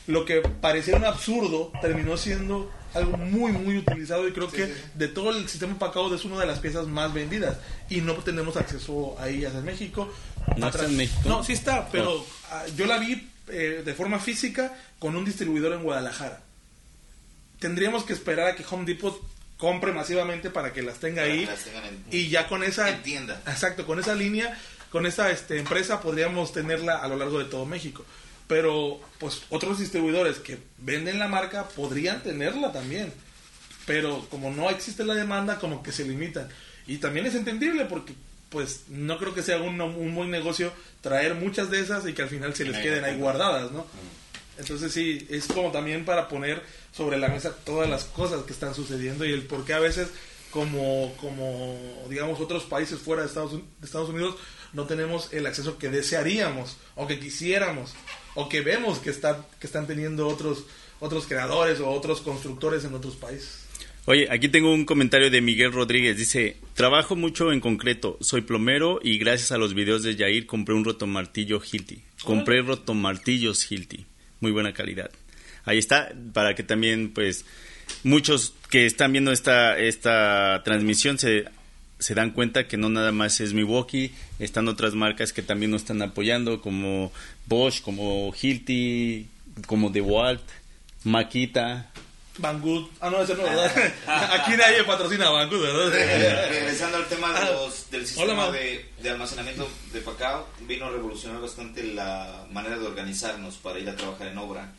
lo que parecía un absurdo terminó siendo algo muy, muy utilizado y creo que de todo el sistema Pacaud es una de las piezas más vendidas y no tenemos acceso a ellas en México. ¿No está en México? No, sí está, pero Oh. ah, yo la vi eh, de forma física con un distribuidor en Guadalajara. Tendríamos que esperar a que Home Depot compre masivamente para que las tenga Para ahí que las en- y ya con esa en tienda. exacto con esa línea con esa este, empresa podríamos tenerla a lo largo de todo México. Pero pues otros distribuidores que venden la marca podrían tenerla también. Pero como no existe la demanda como que se limitan. Y también es entendible porque pues no creo que sea un, un buen negocio traer muchas de esas y que al final se les queden ahí guardadas no entonces sí, es como también para poner sobre la mesa todas las cosas que están sucediendo y el por qué a veces como, como digamos otros países fuera de Estados, Uni- de Estados Unidos no tenemos el acceso que desearíamos o que quisiéramos o que vemos que están, que están teniendo otros, otros creadores o otros constructores en otros países. Oye, aquí tengo un comentario de Miguel Rodríguez. Dice, trabajo mucho en concreto. Soy plomero y gracias a los videos de Jair compré un rotomartillo Hilti. Compré rotomartillos Hilti. Muy buena calidad. Ahí está, para que también, pues, muchos que están viendo esta, esta transmisión se, se dan cuenta que no nada más es Milwaukee, están otras marcas que también nos están apoyando, como Bosch, como Hilti, como DeWalt, Makita. Banggood, ah no, ese no, ¿verdad? Aquí nadie patrocina Banggood, ¿verdad? Regresando al tema de Ah, los, del sistema de, de almacenamiento de Pacao, vino a revolucionar bastante la manera de organizarnos para ir a trabajar en obra.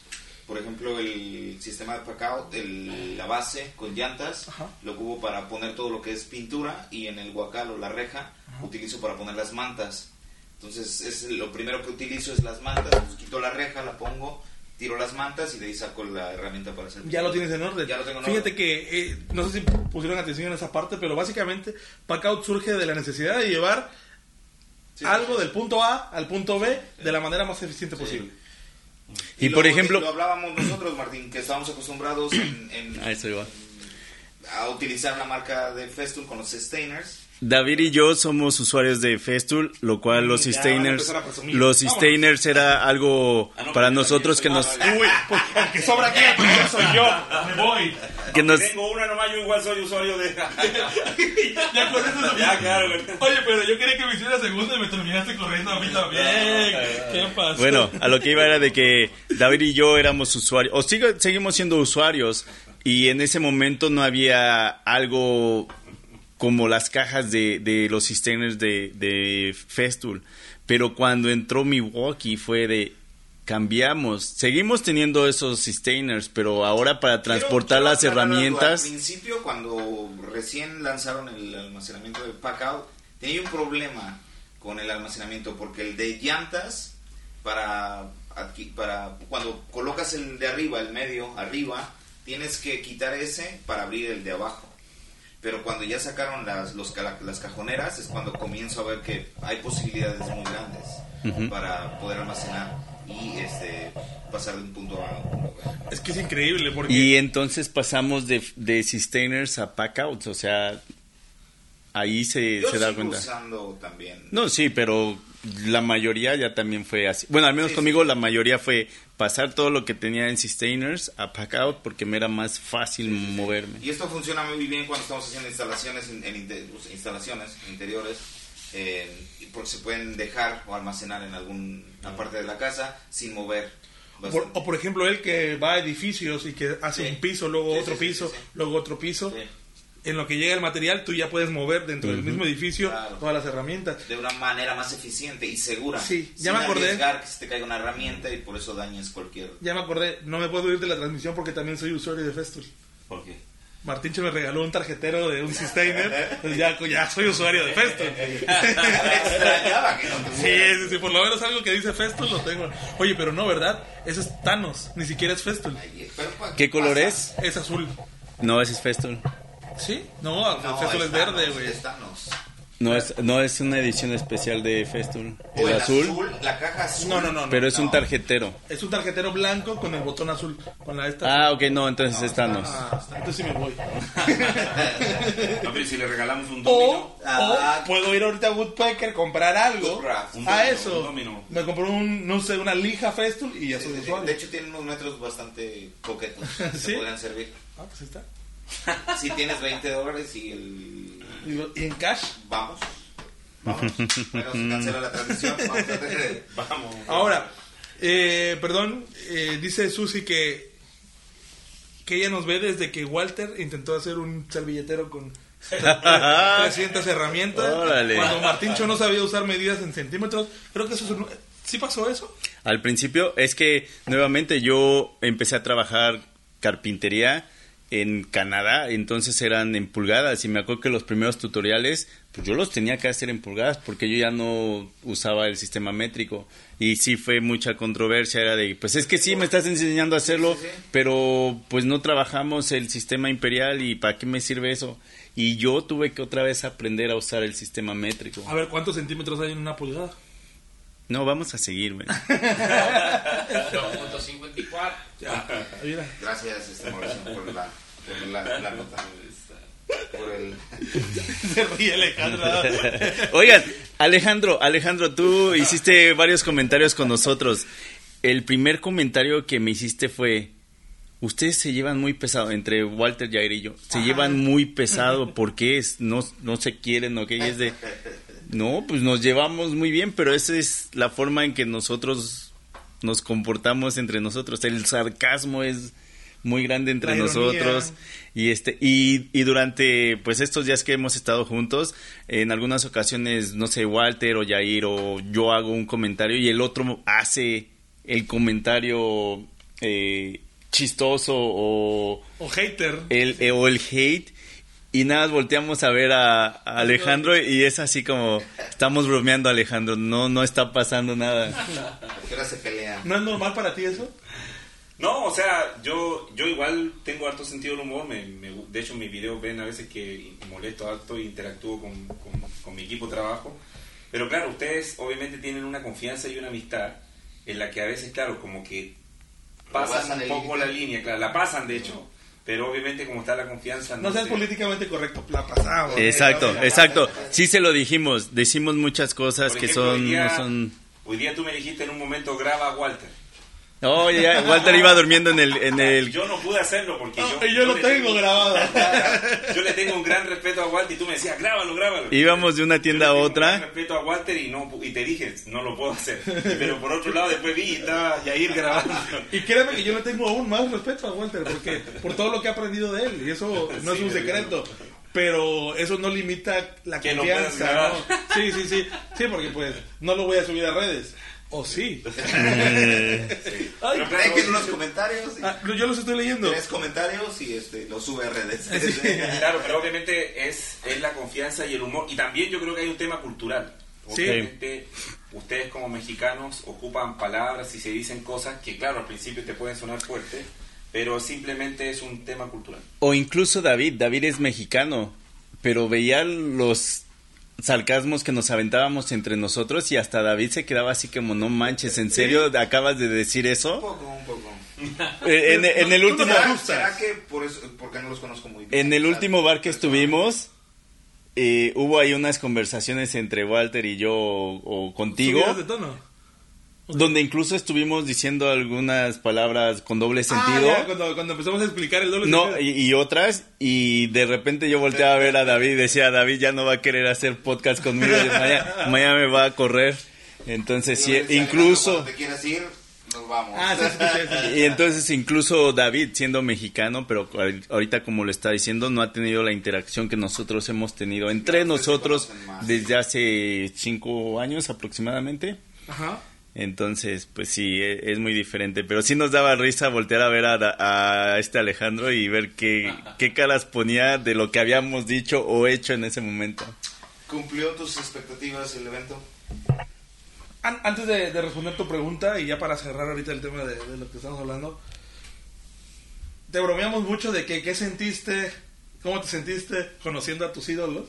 Por ejemplo, el sistema de Pacao, el- la base con llantas, Ajá. lo ocupo para poner todo lo que es pintura y en el guacal o la reja utilizo para poner las mantas. Entonces, es lo primero que utilizo es las mantas, pues, quito la reja, la pongo, tiro las mantas y de ahí saco la herramienta para hacer Ya lo tienes en orden. Ya lo tengo en Fíjate orden. que, eh, no sé si pusieron atención en esa parte, pero básicamente Packout surge de la necesidad de llevar Sí. algo del punto A al punto B de la manera más eficiente posible. Y, lo- por ejemplo... Lo hablábamos nosotros, Martín, que estábamos acostumbrados en, en- A eso iba. a utilizar la marca de Festool con los Stainers David y yo somos usuarios de Festool, lo cual los ya, sustainers, los sustainers era algo Ah, no, para nosotros que nos, Uy, pues el que sobra aquí soy yo. Me voy. que nos, Tengo una nomás, yo igual soy usuario de... Ya con eso ya, claro. Oye, pero yo quería que me hiciera segunda y me terminaste corriendo a mí también. ¿Qué pasó? Bueno, a lo que iba era de que David y yo éramos usuarios, o sigo- seguimos siendo usuarios, y en ese momento no había algo como las cajas de, de los sustainers de, de Festool. Pero cuando entró Milwaukee fue de cambiamos, seguimos teniendo esos sustainers, pero ahora para transportar Quiero- las quiero herramientas, Al principio, cuando recién lanzaron el almacenamiento de Packout, tenía un problema con el almacenamiento porque el de llantas, para, para cuando colocas el de arriba, el medio, arriba, tienes que quitar ese para abrir el de abajo. Pero cuando ya sacaron las, los, las cajoneras es cuando comienzo a ver que hay posibilidades muy grandes para poder almacenar y este pasar de un punto A a un punto B. Es que es increíble porque... y entonces pasamos de, de sustainers a packouts, o sea, ahí se, Yo se da cuenta. usando también. No, sí, pero la mayoría ya también fue así. Bueno, al menos Sí, conmigo la mayoría fue pasar todo lo que tenía en sustainers a pack out porque me era más fácil moverme. Y esto funciona muy bien cuando estamos haciendo instalaciones en, instalaciones interiores, eh, porque se pueden dejar o almacenar en alguna parte de la casa sin mover. Por- o por ejemplo, él que va a edificios y que hace Sí. un piso, luego Sí, otro sí, piso, sí, sí. luego otro piso. En lo que llega el material, tú ya puedes mover dentro del mismo edificio Claro. todas las herramientas. de una manera más eficiente y segura. Sí, ya sin me acordé. que se te caiga una herramienta y por eso dañes cualquier. Ya me acordé, no me puedo ir de la transmisión porque también soy usuario de Festool. ¿Por qué? Martincho me regaló un tarjetero de un Sustainer, pues ya, ya soy usuario de Festool. Extrañaba que no Sí, sí, sí, por lo menos algo que dice Festool lo tengo. Oye, pero no, ¿verdad? Eso es Thanos, ni siquiera es Festool. Ay, pero, ¿pa- ¿Qué color pasa? es? Es azul. No, ese es Festool. ¿Sí? No, No, Festool es verde, güey. No es, no es una edición especial de Festool. O El azul, la caja azul. No, no, no, no. pero es un no. tarjetero. Es un tarjetero blanco con el botón azul. Con la esta. Ah, ok, no, entonces es Thanos. Ah, entonces sí me voy. No, pero si le regalamos un O, domino... Ah. o puedo ir ahorita a Woodpecker, comprar algo. Un a eso. un. Me compró un, no sé, una lija Festool y ya Sí, soy sí, usuario. de hecho, tiene unos metros bastante coquetos. ¿Sí? Se podrían servir. Ah, pues ahí está. Si tienes 20 dólares y el. Y, lo- y en cash. Vamos. Vamos. Bueno, se cancela la transmisión. Vamos Vamos. Ahora, eh, perdón, eh, dice Susi que, que ella nos ve desde que Walter intentó hacer un servilletero con 300 herramientas. Órale. Cuando Martincho no sabía usar medidas en centímetros. Creo que eso es un- ¿Sí pasó eso? Al principio es que nuevamente yo empecé a trabajar carpintería en Canadá, entonces eran en pulgadas y me acuerdo que los primeros tutoriales pues yo los tenía que hacer en pulgadas porque yo ya no usaba el sistema métrico y sí fue mucha controversia, era de pues es que sí me estás enseñando a hacerlo, Sí, sí, sí. pero pues no trabajamos el sistema imperial y para qué me sirve eso y yo tuve que otra vez aprender a usar el sistema métrico. A ver, ¿cuántos centímetros hay en una pulgada? No, vamos a seguir, güey. 2.54. Mira. Gracias, este Mauricio, por la, por la, la nota. Por el. Se ríe Alejandro. Oigan, Alejandro, Alejandro, tú hiciste varios comentarios con nosotros. El primer comentario que me hiciste fue, ustedes se llevan muy pesado, entre Walter, Jair y yo, se llevan muy pesado, ¿por qué es? No, no se quieren o qué, Y es de... No, pues nos llevamos muy bien, pero esa es la forma en que nosotros nos comportamos entre nosotros. El sarcasmo es muy grande entre nosotros y este y, y durante pues estos días que hemos estado juntos en algunas ocasiones no sé Walter o Jair o yo hago un comentario y el otro hace el comentario eh, chistoso o O hater. el eh, o el hate y nada más volteamos a ver a, a Alejandro y es así como estamos bromeando Alejandro no no está pasando nada ¿A qué hora se pelean? ¿No es normal para ti eso? No, o sea, yo, yo igual tengo harto sentido del humor. Me, me- de hecho, en mis videos ven a veces que molesto harto e interactúo con, con- con mi equipo de trabajo. Pero claro, ustedes obviamente tienen una confianza y una amistad en la que a veces, claro, como que pasan Pasan un poco la línea, claro, la pasan de hecho. Pero obviamente como está la confianza... No seas sé. políticamente correcto, la pasamos. Exacto, exacto. Sí se lo dijimos, decimos muchas cosas Por que ejemplo, son, hoy día- no son... Hoy día tú me dijiste en un momento, graba a Walter. Oh, ya, Walter iba durmiendo en el, en el... Yo no pude hacerlo porque No, yo... y yo lo tengo grabado. Yo le tengo un gran respeto a Walter y tú me decías, grábalo, grábalo. Íbamos de una Yo tienda le a tengo un gran otra. respeto a Walter y, no, y te dije, no lo puedo hacer. Pero por otro lado, después vi y estaba Yair grabando. Y créeme que yo le tengo aún más respeto a Walter, porque por todo lo que he aprendido de él, y eso no es un secreto. Pero eso no limita la Que confianza. ¿no? Sí, sí, sí. Sí, porque pues no lo voy a subir a redes. O sí. Ay, Pero claro, Dejen unos comentarios. y- ah, yo los estoy leyendo. Tres comentarios y este, lo sube a redes. Claro, pero obviamente es, es la confianza y el humor. Y también yo creo que hay un tema cultural. Sí. Obviamente, ustedes como mexicanos ocupan palabras y se dicen cosas que, claro, al principio te pueden sonar fuertes, pero simplemente es un tema cultural. O incluso David, David es mexicano, pero veía los sarcasmos que nos aventábamos entre nosotros y hasta David se quedaba así como, no manches, ¿en serio acabas de decir un eso? poco, un poco. Eh, En, en el último... me ¿Será, gustas. será que por eso, porque no los conozco muy bien? En el último bar que estuvimos, eh, hubo ahí unas conversaciones entre Walter y yo o, o contigo, de tono. Donde incluso estuvimos diciendo algunas palabras con doble Ah, sentido. ya, cuando, cuando empezamos a explicar el doble No, sentido. y, y otras, y de repente yo volteaba a ver a David y decía, David ya no va a querer hacer podcast conmigo, mañana, mañana me va a correr. Entonces, sí, le decía, incluso, te quieras ir, nos vamos. Ah, sí, eso. y entonces incluso David, siendo mexicano, pero ahorita como lo está diciendo, no ha tenido la interacción que nosotros hemos tenido entre se nosotros desde hace cinco años aproximadamente. Ajá. Entonces, pues sí, e- es, muy diferente. Pero sí nos daba risa voltear a ver a, Da- a este Alejandro y ver qué, qué caras ponía de lo que habíamos dicho o hecho en ese momento. ¿Cumplió tus expectativas el evento? An- Antes de, de responder tu pregunta y ya para cerrar ahorita el tema de, de lo que estamos hablando, te bromeamos mucho de que qué sentiste, cómo te sentiste conociendo a tus ídolos.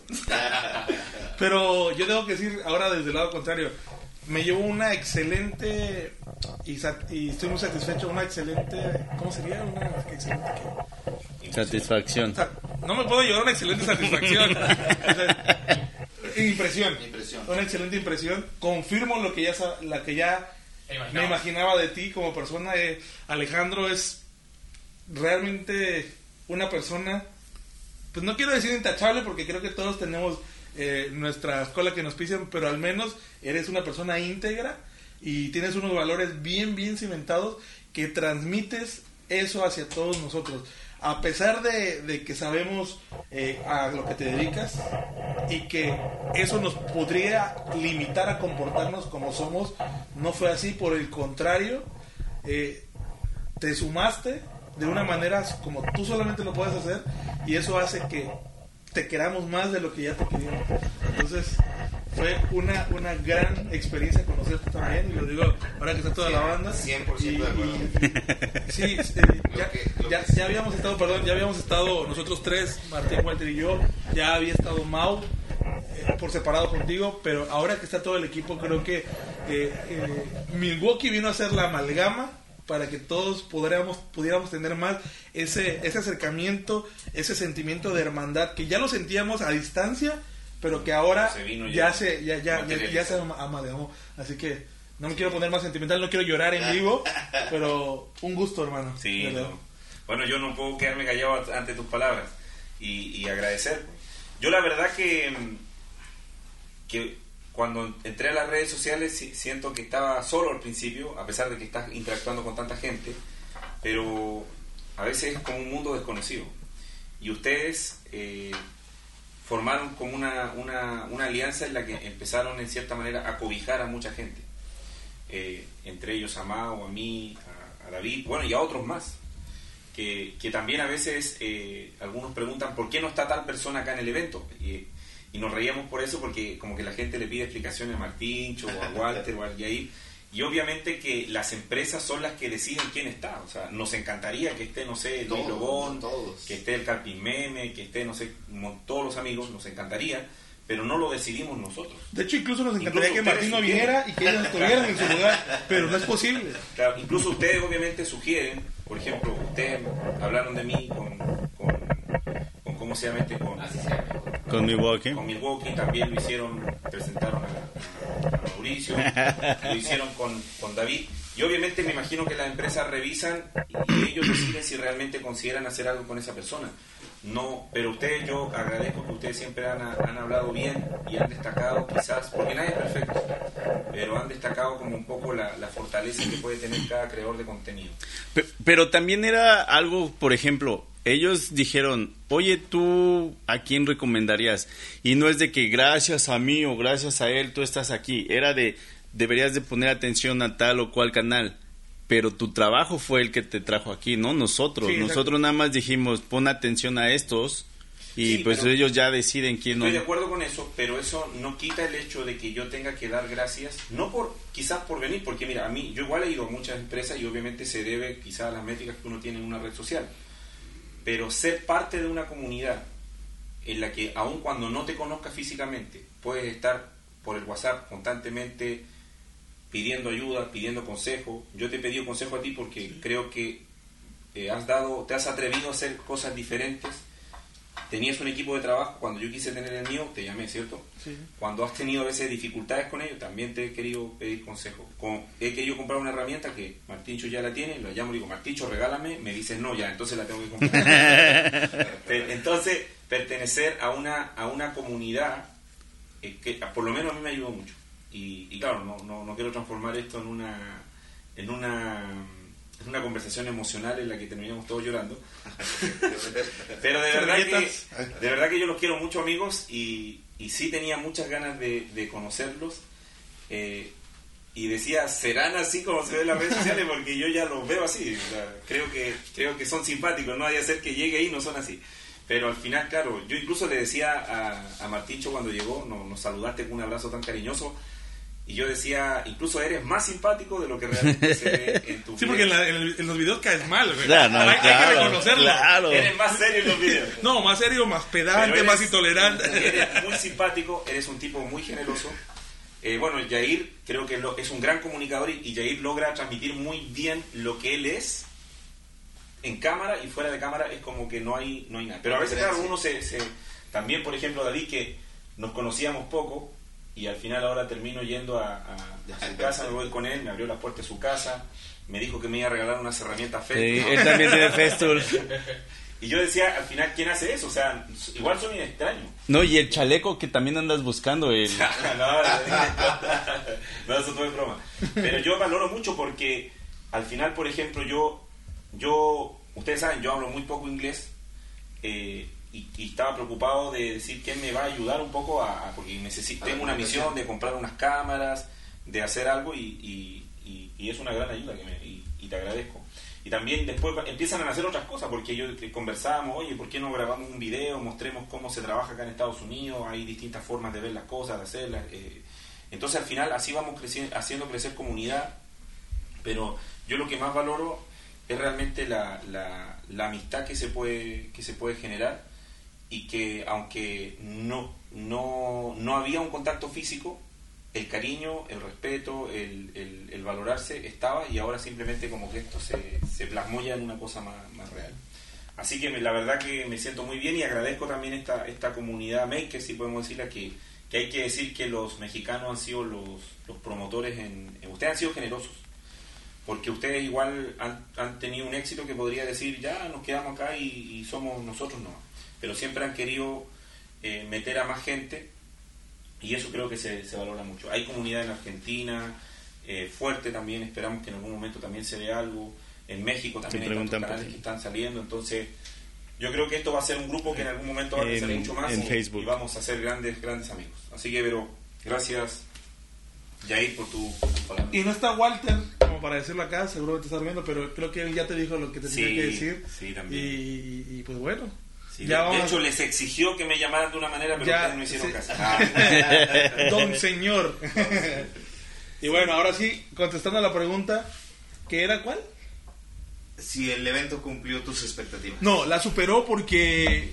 Pero yo tengo que decir ahora desde el lado contrario, me llevo una excelente y, estoy muy satisfecho, una excelente, ¿cómo sería? Una excelente qué? Satisfacción. O sea, no me puedo llevar una excelente satisfacción. O sea, impresión. Impresión. Una excelente impresión. Confirmo lo que ya la que ya Imaginaba. me imaginaba de ti como persona. Eh, Alejandro es realmente una persona, pues no quiero decir intachable porque creo que todos tenemos eh, nuestra escuela que nos pisen, pero al menos eres una persona íntegra y tienes unos valores bien, bien cimentados que transmites eso hacia todos nosotros. A pesar de, de que sabemos eh, a lo que te dedicas y que eso nos podría limitar a comportarnos como somos, no fue así, por el contrario, eh, te sumaste de una manera como tú solamente lo puedes hacer y eso hace que te queramos más de lo que ya te queríamos. Entonces fue una, una gran experiencia conocerte también y lo digo ahora que está toda la banda. 100% Y- de acuerdo. y- sí, eh, ya, que- ya- ya habíamos estado, perdón, ya habíamos estado nosotros tres, Martín, Walter y yo, ya había estado Mau eh, por separado contigo, pero ahora que está todo el equipo creo que eh, eh, Milwaukee vino a ser la amalgama para que todos pudiéramos, pudiéramos tener más ese, ese acercamiento, ese sentimiento de hermandad que ya lo sentíamos a distancia, pero que ahora Se ya ya se ya, ya, ya, ya se amalgamó. Así que no me quiero poner más sentimental, no quiero llorar en vivo, pero un gusto, hermano. Sí, no. bueno, yo no puedo quedarme callado ante tus palabras y, y agradecer. Yo la verdad que, que cuando entré a las redes sociales si- siento que estaba solo al principio, a pesar de que estás interactuando con tanta gente, pero a veces es como un mundo desconocido. Y ustedes eh, formaron como una, una, una alianza en la que empezaron en cierta manera a cobijar a mucha gente. Eh, entre ellos a Mao, a mí, a, a David, bueno, y a otros más. Que, que también a veces eh, algunos preguntan por qué no está tal persona acá en el evento. Y nos reíamos por eso porque como que la gente le pide explicaciones a Martíncho o a Walter o a Yair. Y obviamente que las empresas son las que deciden quién está. O sea, nos encantaría que esté, no sé, Luis Lobón, que esté el Carpin Meme, que esté, no sé, todos los amigos, nos encantaría. pero no lo decidimos nosotros. De hecho, incluso nos encantaría Incluso que Martín no ustedes viniera y que ellos estuvieran en su lugar, pero no es posible. Claro, incluso ustedes obviamente sugieren, por ejemplo, ustedes hablaron de mí con, con, con ¿cómo se llama este? Con, Milwaukee. con Milwaukee, también lo hicieron, presentaron a, a Mauricio, lo hicieron con, con David. Y obviamente me imagino que las empresas revisan y ellos deciden si realmente consideran hacer algo con esa persona. No, pero ustedes, yo agradezco que ustedes siempre han, han hablado bien y han destacado quizás, porque nadie es perfecto, pero han destacado como un poco la, la fortaleza que puede tener cada creador de contenido. Pe- Pero también era algo, por ejemplo, ellos dijeron, oye, tú, ¿a quién recomendarías? Y no es de que gracias a mí o gracias a él tú estás aquí, era de, deberías de poner atención a tal o cual canal. Pero tu trabajo fue el que te trajo aquí, no nosotros. Sí, nosotros nada más dijimos, pon atención a estos y Sí, pues ellos ya deciden quién no. Estoy de acuerdo con eso, pero eso no quita el hecho de que yo tenga que dar gracias, no por quizás por venir, porque mira, a mí yo igual he ido a muchas empresas y obviamente se debe quizás a las métricas que uno tiene en una red social, pero ser parte de una comunidad en la que aun cuando no te conozcas físicamente, puedes estar por el WhatsApp constantemente pidiendo ayuda, pidiendo consejo. Yo te he pedido consejo a ti porque creo que eh, has dado, te has atrevido a hacer cosas diferentes. Tenías un equipo de trabajo, cuando yo quise tener el mío, te llamé, ¿cierto? Sí. Cuando has tenido a veces dificultades con ellos, también te he querido pedir consejo. Con- he querido comprar una herramienta que Martincho ya la tiene, lo llamo y digo, Martincho, regálame, me dices no, ya, entonces la tengo que comprar. Entonces, pertenecer a una, a una comunidad eh, que por lo menos a mí me ayudó mucho. Y, y claro, no, no, no quiero transformar esto en una, en una en una conversación emocional en la que terminamos todos llorando. Pero de verdad, que, de verdad que yo los quiero mucho amigos y, y sí tenía muchas ganas de, de conocerlos. Eh, y decía, ¿serán así como se ve en las redes sociales? Porque yo ya los veo así. o sea, creo, que, creo que son simpáticos, no hay que ser que llegue ahí no son así. Pero al final, claro, yo incluso le decía a, a Martincho cuando llegó, nos, nos saludaste con un abrazo tan cariñoso. Y yo decía, incluso eres más simpático de lo que realmente se ve en tu Sí, porque en, la- en el- en los videos caes mal, güey. No, hay, hay que claro, reconocerlo. claro. Eres más serio en los videos. No, más serio, más pedante, más intolerante. Eres muy simpático, eres un tipo muy generoso. Eh, bueno, Jair creo que lo- es un gran comunicador y, y Jair logra transmitir muy bien lo que él es en cámara y fuera de cámara es como que no hay, no hay nada. Pero a veces, claro, uno se, se- También, por ejemplo, David, que nos conocíamos poco y al final ahora termino yendo a, a- a su casa, me voy con él, me abrió la puerta de su casa, me dijo que me iba a regalar unas herramientas Sí, Festool. él también tiene Festool. Y yo decía, al final, ¿quién hace eso? O sea, igual son extraños. No, y el chaleco que también andas buscando, el... no, no, eso todo es broma. Pero yo valoro mucho porque al final, por ejemplo, yo, yo, ustedes saben, yo hablo muy poco inglés eh, y, y estaba preocupado de decir quién me va a ayudar un poco a, a- porque necesito, tengo una misión de comprar unas cámaras, de hacer algo y, y- y- y es una gran ayuda que me, y, te agradezco. Y también después empiezan a hacer otras cosas, porque yo eh, conversábamos, oye, ¿por qué no grabamos un video? Mostremos cómo se trabaja acá en Estados Unidos, hay distintas formas de ver las cosas, de hacerlas. eh. Entonces al final así vamos creciendo, haciendo crecer comunidad, pero yo lo que más valoro es realmente la, la- la amistad que se puede, que se puede generar y que aunque no, no, no había un contacto físico, el cariño, el respeto, el, el- el valorarse estaba y ahora simplemente como que esto se, se plasmó ya en una cosa más, más real. Así que la verdad que me siento muy bien y agradezco también esta, esta comunidad maker, si podemos decirla, que, que hay que decir que los mexicanos han sido los, los promotores en, en- Ustedes han sido generosos, porque ustedes igual han, han tenido un éxito que podría decir, ya nos quedamos acá y, y somos nosotros, no. Pero siempre han querido eh, meter a más gente y eso creo que se, se valora mucho. Hay comunidad en Argentina, eh, fuerte también, esperamos que en algún momento también se vea algo. En México también hay tantos canales que están saliendo, entonces yo creo que esto va a ser un grupo que en algún momento va a crecer mucho más en y, Facebook. y vamos a ser grandes, grandes amigos. Así que, pero gracias, Jair, por tu, por tu palabra. Y no está Walter, como para decirlo acá, seguro que te estás viendo, pero creo que él ya te dijo lo que te Sí, tenía que decir. sí, también. Y, y, pues bueno. Sí, ya de, vamos de a- hecho, les exigió que me llamaran de una manera, pero Ya, ustedes no hicieron sí. caso. Ah. Don señor. y bueno, ahora sí, contestando a la pregunta, ¿qué era cuál? Si el evento cumplió tus expectativas. No, la superó porque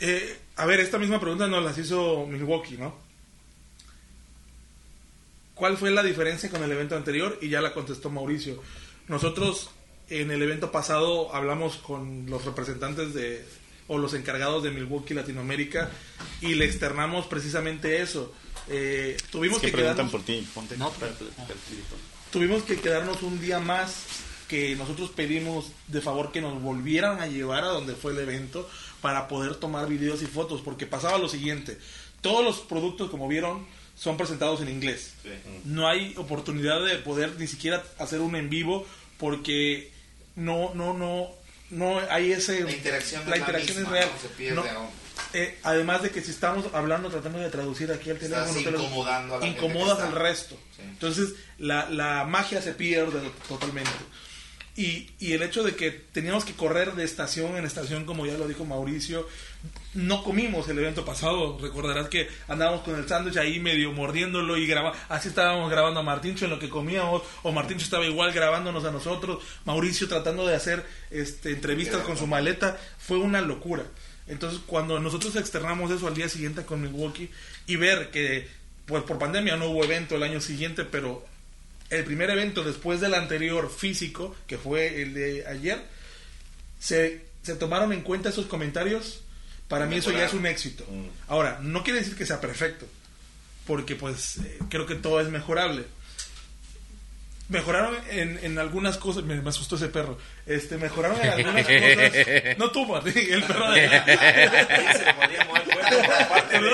Eh, a ver, esta misma pregunta nos las hizo Milwaukee, ¿no? ¿Cuál fue la diferencia con el evento anterior? Y ya la contestó Mauricio. Nosotros en el evento pasado hablamos con los representantes de o los encargados de Milwaukee Latinoamérica y le externamos precisamente eso. Eh, tuvimos Es que quedarnos- por ti. Ponte. tuvimos que quedarnos un día más que nosotros pedimos de favor que nos volvieran a llevar a donde fue el evento para poder tomar videos y fotos porque pasaba lo siguiente todos los productos como vieron son presentados en inglés no hay oportunidad de poder ni siquiera hacer un en vivo porque no no no no hay ese La interacción, la es, interacción misma, es real ¿no? Se pierde, No, ¿no? eh, además de que si estamos hablando, tratando de traducir aquí al teléfono, te lo- incomodando a la gente incomodas al resto. Sí. Entonces, la, la magia se pierde totalmente. Y, y el hecho de que teníamos que correr de estación en estación, como ya lo dijo Mauricio, no comimos el evento pasado. Recordarás que andábamos con el sándwich ahí medio mordiéndolo y grabando. Así estábamos grabando a Martincho en lo que comíamos, o Martincho estaba igual grabándonos a nosotros, Mauricio tratando de hacer este, entrevistas con su maleta. Fue una locura. Entonces, cuando nosotros externamos eso al día siguiente con Milwaukee y ver que, pues por pandemia no hubo evento el año siguiente, pero el primer evento después del anterior físico, que fue el de ayer, se, se tomaron en cuenta esos comentarios. Para mí eso ya es un éxito. Ahora, no quiere decir que sea perfecto, porque pues eh, creo que todo es mejorable. Mejoraron en, en algunas cosas, me, me asustó ese perro. Este, mejoraron en algunas cosas. No tú, Martín, el perro de Se podría mover fuerte como parte de.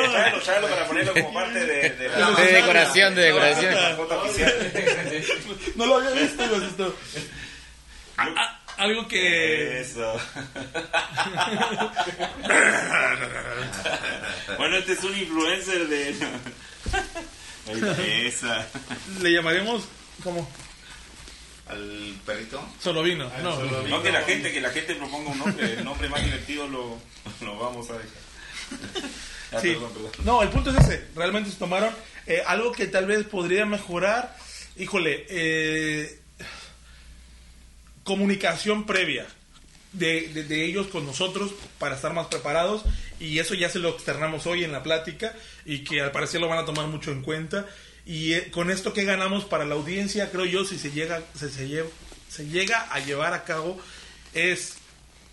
Para ponerlo como parte de, de la. De decoración, de decoración. No lo había visto, me asustó. Ah, algo que Eso. bueno, este es un influencer de. Esa. le llamaremos como Al perrito. solo vino. No, No, que la gente, que la gente proponga un nombre, el nombre más divertido lo, lo vamos a dejar. Ah, Sí. perdón, perdón. No, el punto es ese. Realmente se tomaron eh, algo que tal vez podría mejorar. Híjole, eh, comunicación previa de, de- de ellos con nosotros para estar más preparados. Y eso ya se lo externamos hoy en la plática y que al parecer lo van a tomar mucho en cuenta. Y eh, con esto que ganamos para la audiencia, creo yo, si se llega, se, se lle- se llega a llevar a cabo, es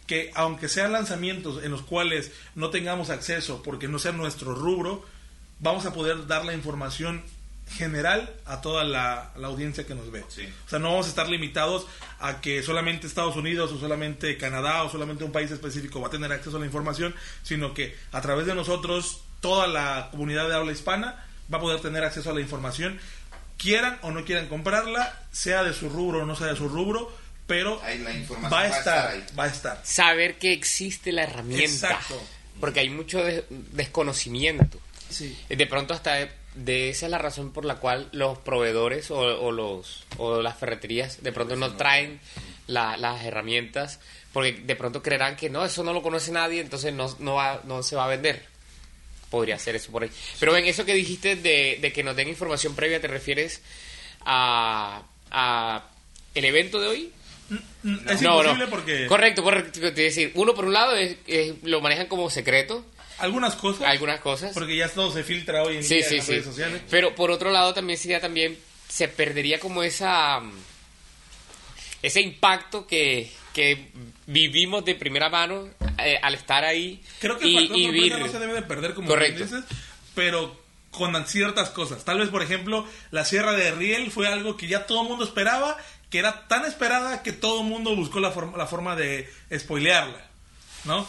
que aunque sean lanzamientos en los cuales no tengamos acceso porque no sea nuestro rubro, vamos a poder dar la información general a toda la, la audiencia que nos ve. Sí. O sea, no vamos a estar limitados a que solamente Estados Unidos o solamente Canadá o solamente un país específico va a tener acceso a la información, sino que a través de nosotros toda la comunidad de habla hispana va a poder tener acceso a la información, quieran o no quieran comprarla, sea de su rubro o no sea de su rubro, pero Ahí la información va a va a estar ahí. va a estar. Saber que existe la herramienta. Exacto. Porque hay mucho des- desconocimiento. Sí. De pronto hasta de, de esa es la razón por la cual los proveedores o, o los o las ferreterías de pronto no traen la- las herramientas porque de pronto creerán que no eso no lo conoce nadie entonces no no va, no se va a vender podría ser eso por ahí pero en eso que dijiste de, de que nos den información previa te refieres a, a el evento de hoy Es no, imposible no. porque correcto correcto es decir uno por un lado es, es- lo manejan como secreto algunas cosas, algunas cosas porque ya todo se filtra hoy en Sí, día en sí, las sí. redes sociales. Pero por otro lado también sería también se perdería como esa mm, ese impacto que, que vivimos de primera mano eh, al estar ahí Creo que el y, y no se debe de perder como Correcto. dices, pero con ciertas cosas. Tal vez, por ejemplo, la Sierra de Riel fue algo que ya todo el mundo esperaba, que era tan esperada que todo el mundo buscó la, forma la forma de spoilearla, ¿no?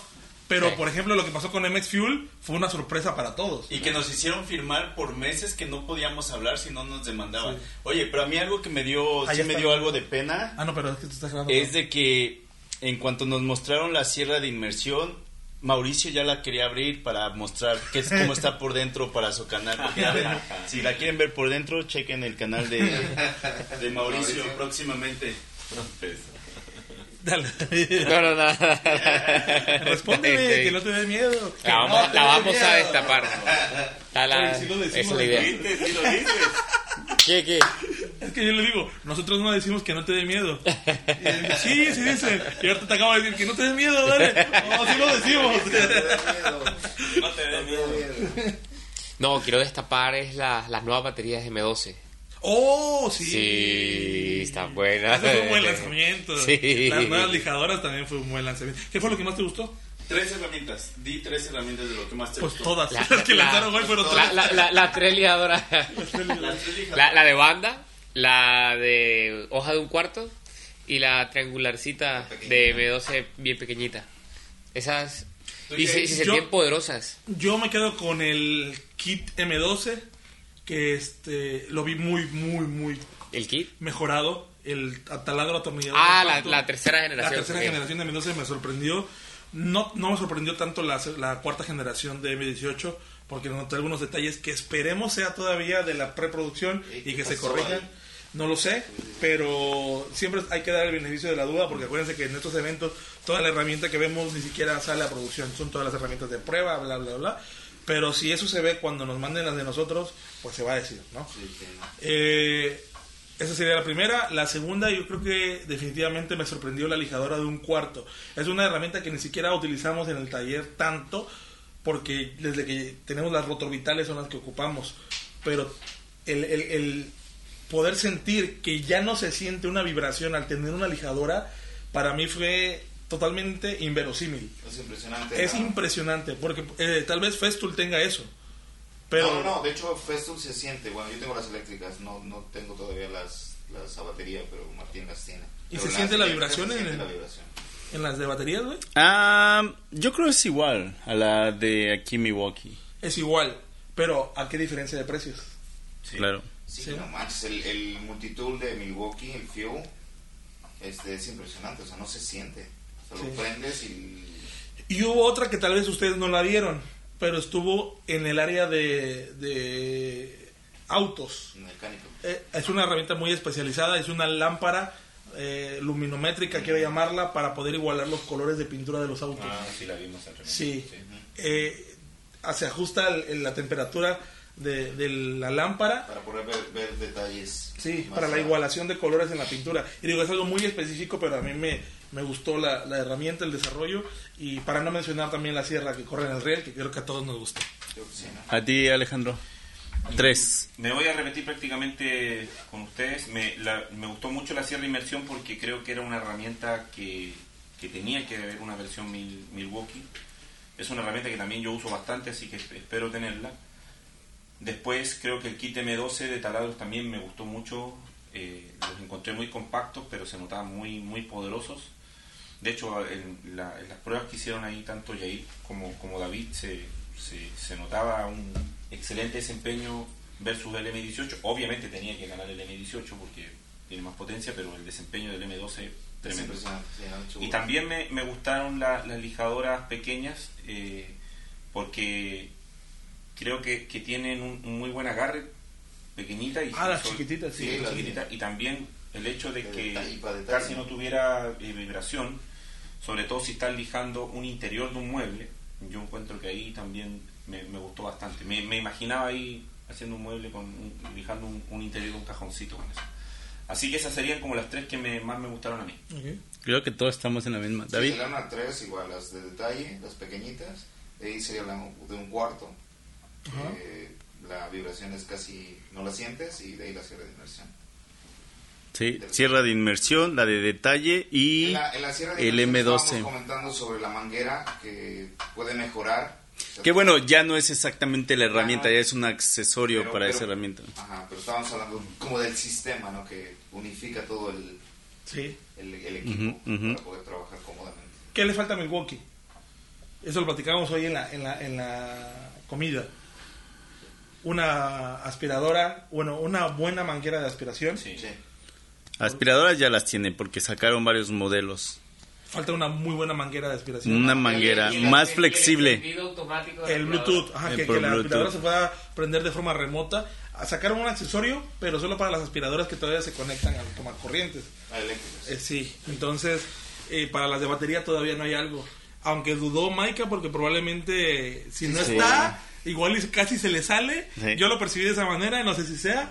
Pero, Sí. por ejemplo, lo que pasó con MX Fuel fue una sorpresa para todos. Y que nos hicieron firmar por meses que no podíamos hablar si no nos demandaban. Oye, pero a mí algo que me dio, sí me dio algo de pena Ah, no, pero es que tú estás grabando. es de que en cuanto nos mostraron la sierra de inmersión, Mauricio ya la quería abrir para mostrar qué es cómo está por dentro para su canal. Porque, a ver, si la quieren ver por dentro, chequen el canal de, de Mauricio, Mauricio. próximamente. Dale. no no no Respóndeme, que no te dé miedo. la no vamos, te la vamos a miedo. destapar la- Oye, sí lo decimos es la idea. ¿Sí lo dices? ¿Qué, qué? Es que yo le digo, nosotros no decimos que no te dé miedo. Y él dice, sí, sí dicen. Y ahorita te acabo de decir que no te dé miedo, dale. No, sí lo decimos. No te dé miedo. No, quiero destapar es la- las nuevas baterías M12. Oh, sí. Sí, está buena. Ese fue un buen lanzamiento. Sí. Las nuevas lijadoras también fue un buen lanzamiento. ¿Qué fue lo que más te gustó? Tres herramientas. Di tres herramientas de lo que más te Pues gustó. todas. La- Las que la- lanzaron hoy fueron La, todas. la, la, la tres liadoras. La, la de banda, la de hoja de un cuarto y la triangularcita de M12 bien pequeñita. Esas. Y se, se sentían poderosas. Yo me quedo con el kit M12, que este lo vi muy, muy, muy ¿El kit? mejorado. El taladro atornillador. Ah, la, la tercera La generación. tercera ok. generación de M12 me sorprendió. No, no me sorprendió tanto la, la cuarta generación de M18, porque noté algunos detalles que esperemos sea todavía de la preproducción ¿Y que se corrijan. No lo sé, pero siempre hay que dar el beneficio de la duda, porque acuérdense que en estos eventos toda la herramienta que vemos ni siquiera sale a producción, son todas las herramientas de prueba, bla, bla, bla. Pero si eso se ve cuando nos manden las de nosotros, pues se va a decir, ¿no? Sí, sí. Eh, esa sería la primera. La segunda, yo creo que definitivamente me sorprendió la lijadora de un cuarto. Es una herramienta que ni siquiera utilizamos en el taller tanto, porque desde que tenemos las rotorbitales son las que ocupamos. Pero el, el- el poder sentir que ya no se siente una vibración al tener una lijadora, para mí fue totalmente inverosímil. Es impresionante. Es ¿no? impresionante, porque eh, tal vez Festool tenga eso. Pero No, no, no, de hecho Festool se siente, bueno, yo tengo las eléctricas, no, no tengo todavía las, las a batería, pero Martín las tiene. ¿Y se las siente la vibración se en siente el- la vibración. en las de baterías, güey, Ah, yo creo que es igual a la de aquí en Milwaukee. es igual. Pero, ¿a qué diferencia de precios? Claro. Sí, Sí. no manches, el, el multitool de Milwaukee, el Fuel, este, es impresionante, o sea, no se siente. O sea, lo Sí. prendes y... Y hubo otra que tal vez ustedes no la vieron, pero estuvo en el área de, de autos. mecánico. Eh, es una herramienta muy especializada, es una lámpara eh, luminométrica, quiero llamarla, para poder igualar los colores de pintura de los autos. Ah, sí, la vimos en realidad. Sí. Eh, se ajusta la temperatura de, de la lámpara Para poder ver, ver detalles. Sí, para la a- igualación de colores en la pintura. Y digo, es algo muy específico, pero a mí me, me gustó la, la herramienta, el desarrollo. Y para no mencionar también la sierra que corre en el riel, que creo que a todos nos gusta. Sí, ¿no? A ti, Alejandro. Tres. Me voy a repetir prácticamente con ustedes. Me, la- me gustó mucho la sierra inmersión porque creo que era una herramienta que, que tenía que haber una versión Mil- Milwaukee. Es una herramienta que también yo uso bastante, así que esp- espero tenerla. Después creo que el kit M12 de taladros también me gustó mucho. eh, los encontré muy compactos, pero se notaban muy, muy poderosos. De hecho, en, la- en las pruebas que hicieron ahí tanto Yair como, como David, se, se, se notaba un excelente desempeño versus el M18. Obviamente tenía que ganar el M18 porque tiene más potencia, pero el desempeño del M12 Es tremendo. Y también me, me gustaron la- las lijadoras pequeñas eh, porque creo que, que tienen un, un muy buen agarre, pequeñita y Ah, las chiquititas, sí. sí, las chiquititas. y también el hecho de que detalle, para detalle. casi no tuviera eh, vibración, sobre todo si estás lijando un interior de un mueble, yo encuentro que ahí también me, me gustó bastante. Me, me imaginaba ahí haciendo un mueble con un- lijando un, un interior de un cajoncito con eso. Así que esas serían como las tres que me, más me gustaron a mí. Creo que todos estamos en la misma. Sí, David. sería una 3 igual, las de detalle, las pequeñitas. De ahí sería la de un cuarto. Eh, la vibración es casi, no la sientes y de ahí la cierre de inmersión. Sí, sierra de inmersión, la de detalle y En la, en la sierra de el inmersión M12. estábamos comentando sobre la manguera que puede mejorar. O sea, Que bueno, ya no es exactamente la herramienta, ya es un accesorio pero- para pero- esa herramienta. Ajá, pero estábamos hablando como del sistema, ¿no? Que unifica todo el, Sí. el, el equipo para poder trabajar cómodamente. ¿Qué le falta a Milwaukee? Eso lo platicábamos hoy en la, en la, en la comida. Una aspiradora, bueno, una buena manguera de aspiración. Sí. Sí. Aspiradoras ya las tiene porque sacaron varios modelos. Falta una muy buena manguera de aspiración. Una manguera el- más el- flexible. El, automático de El Bluetooth, ajá, Eh, que, que la Bluetooth. aspiradora se pueda prender de forma remota. Sacaron un accesorio, pero solo para las aspiradoras que todavía se conectan al tomar corrientes. Eléctricas. Eh, sí, entonces eh, para las de batería todavía no hay algo. Aunque dudó Maika porque probablemente eh, si no Sí. está, igual casi se le sale. Sí. Yo lo percibí de esa manera, no sé si sea,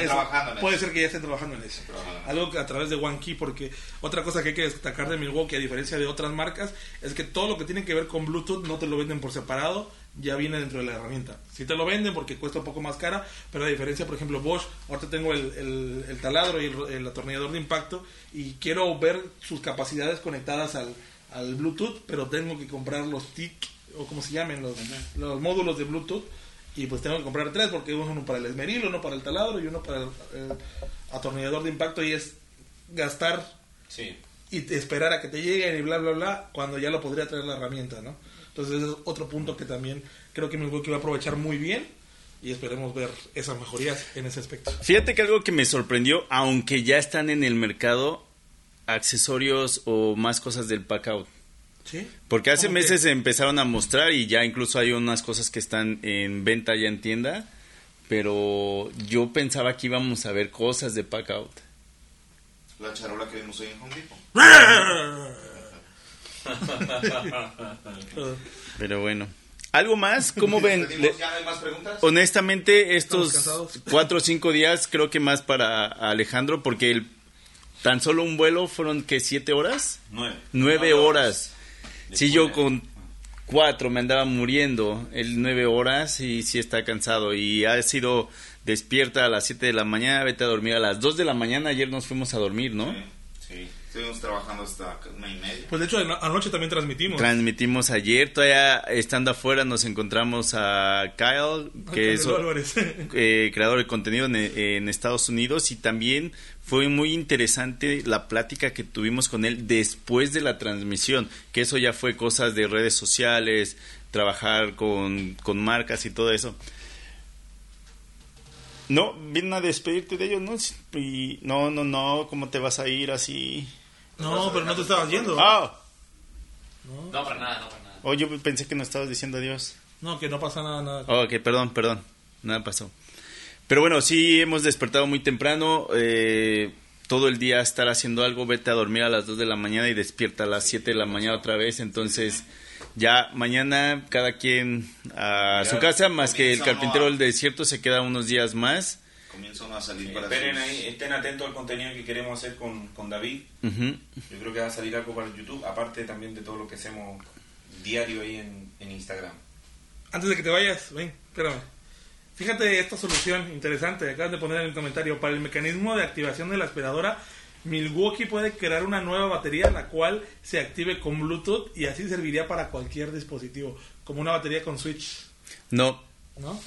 Están eso. trabajando en Puede eso. ser que ya estén trabajando en eso. Algo a través de One Key, porque otra cosa que hay que destacar de Milwaukee, a diferencia de otras marcas, es que todo lo que tiene que ver con Bluetooth no te lo venden por separado, ya viene dentro de la herramienta. Sí te lo venden porque cuesta un poco más cara, pero a diferencia, por ejemplo, Bosch, ahorita tengo el, el- el taladro y el, el atornillador de impacto y quiero ver sus capacidades conectadas al, al Bluetooth, pero tengo que comprar los TIC, o como se llamen, los, los módulos de Bluetooth. Y pues tengo que comprar tres porque uno para el esmeril, uno para el taladro y uno para el, el atornillador de impacto y es gastar Sí. y esperar a que te lleguen y bla bla bla cuando ya lo podría traer la herramienta, ¿no? Entonces ese es otro punto que también creo que Milwaukee va a aprovechar muy bien y esperemos ver esas mejorías en ese aspecto. Fíjate que algo que me sorprendió, aunque ya están en el mercado, accesorios o más cosas del pack out. ¿Sí? Porque hace meses se empezaron a mostrar y ya incluso hay unas cosas que están en venta ya en tienda, pero yo pensaba que íbamos a ver cosas de pack out. La charola que vimos hoy en Home Depot. Pero bueno. ¿Algo más? ¿Cómo ven? ¿Ya no hay más preguntas? honestamente, estos cuatro o cinco días creo que más para Alejandro porque el, tan solo un vuelo fueron que siete horas, Nueve. nueve horas. Si yo con cuatro me andaba muriendo, el nueve horas y sí está cansado y ha sido despierta a las siete de la mañana, vete a dormir a las dos de la mañana, ayer nos fuimos a dormir, ¿no? Sí, sí. Estuvimos trabajando hasta una y media. Pues de hecho ano- anoche también transmitimos. Transmitimos ayer, todavía estando afuera nos encontramos a Kyle, que es eh, creador de contenido en, en Estados Unidos y también fue muy interesante la plática que tuvimos con él después de la transmisión, que eso ya fue cosas de redes sociales, trabajar con, con marcas y todo eso. No, vienen a despedirte de ellos, ¿no? Y no, no, no, ¿cómo te vas a ir así? no, pero no te estabas yendo. Ah, No, para nada, no para nada. oh, yo pensé que no estabas diciendo adiós. No, que no pasa nada, nada. Oh, ok, perdón, perdón. Nada pasó. Pero bueno, sí hemos despertado muy temprano. eh, todo el día estar haciendo algo. Vete a dormir a las 2 de la mañana y despierta a las 7 de la mañana otra vez. Entonces, ya mañana cada quien a Ya su casa, más que el carpintero del desierto se queda unos días más. Comienza uno a salir Sí, para esperen sus- ahí, estén atentos al contenido que queremos hacer con, con David. Yo creo que va a salir algo para el YouTube, aparte también de todo lo que hacemos diario ahí en, en Instagram. Antes de que te vayas, ven, espérame. Fíjate esta solución interesante, acabas de poner en el comentario. Para el mecanismo de activación de la aspiradora, Milwaukee puede crear una nueva batería la cual se active con Bluetooth y así serviría para cualquier dispositivo, como una batería con switch, No, ¿no?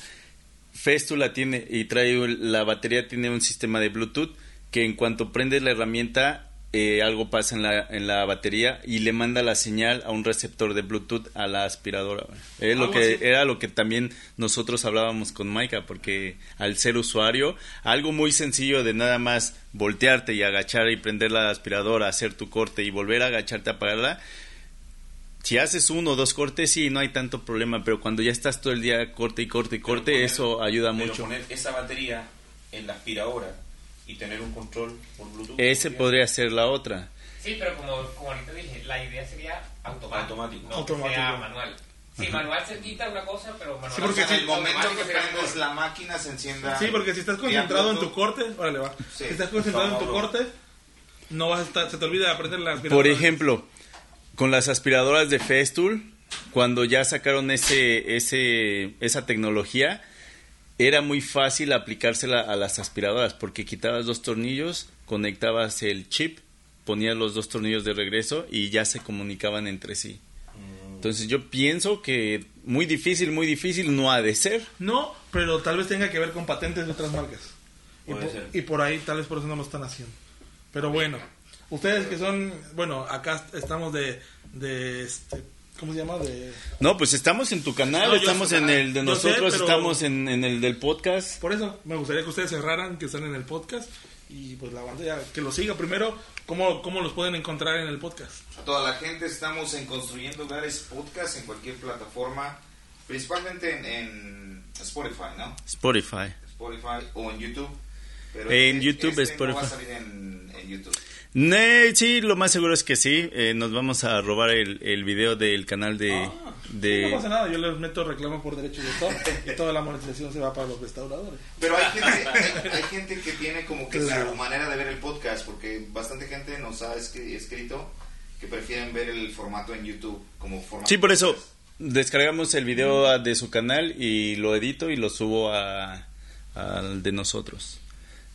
Festula tiene y trae la batería tiene un sistema de Bluetooth que en cuanto prendes la herramienta eh, algo pasa en la, en la batería y le manda la señal a un receptor de Bluetooth a la aspiradora. lo que así. era lo que también nosotros hablábamos con Maika porque al ser usuario algo muy sencillo de nada más voltearte y agachar y prender la aspiradora, hacer tu corte y volver a agacharte a apagarla. Si haces uno o dos cortes, sí, no hay tanto problema, pero cuando ya estás todo el día corte y corte y corte, poner- eso ayuda pero mucho. poner esa batería en la aspiradora y tener un control por Bluetooth. Ese podría ser la otra. Sí, pero como, como ahorita dije, la idea sería automático. Automático. No Automático. sea manual. Sí, manual se quita una cosa, pero manual. Sí, porque O sea, en el momento que prendes la máquina se encienda. Sí, porque si estás concentrado en tu corte, órale va. Sí. Si estás concentrado en tu corte, no vas a estar, se te olvida aprender la aspiradora. Por ejemplo, con las aspiradoras de Festool, cuando ya sacaron ese, ese, esa tecnología, era muy fácil aplicársela a las aspiradoras porque quitabas dos tornillos, conectabas el chip, ponías los dos tornillos de regreso y ya se comunicaban entre sí. Entonces yo pienso que muy difícil, muy difícil no ha de ser. No, pero tal vez tenga que ver con patentes de otras marcas. Y Puede por, ser. y por ahí tal vez por eso no lo están haciendo. Pero bueno, ustedes que son, bueno, acá estamos de, de este, ¿cómo se llama? De, No, pues estamos en tu canal, No, estamos en el de sé, nosotros, pero- estamos en, en el del podcast. por eso me gustaría que ustedes cerraran, que están en el podcast y pues la banda ya que lo siga primero. ¿Cómo, ¿Cómo los pueden encontrar en el podcast? A toda la gente estamos en Construyendo Hogares Podcast en cualquier plataforma, principalmente en, en Spotify, ¿no? Spotify. Spotify o en YouTube. Pero En este- YouTube, este no va a Spotify. salir en, en YouTube. Ne, sí, lo más seguro es que sí. Eh, nos vamos a robar el, el video del canal de... Ah, de... no pasa nada, yo les meto reclamo por derechos de autor y toda la monetización se va para los restauradores. Pero hay gente, hay, hay gente que tiene como que Claro. su manera de ver el podcast, porque bastante gente nos ha escri- escrito que prefieren ver el formato en YouTube como formato. Sí, por eso descargamos el video de su canal y lo edito y lo subo a- al de nosotros.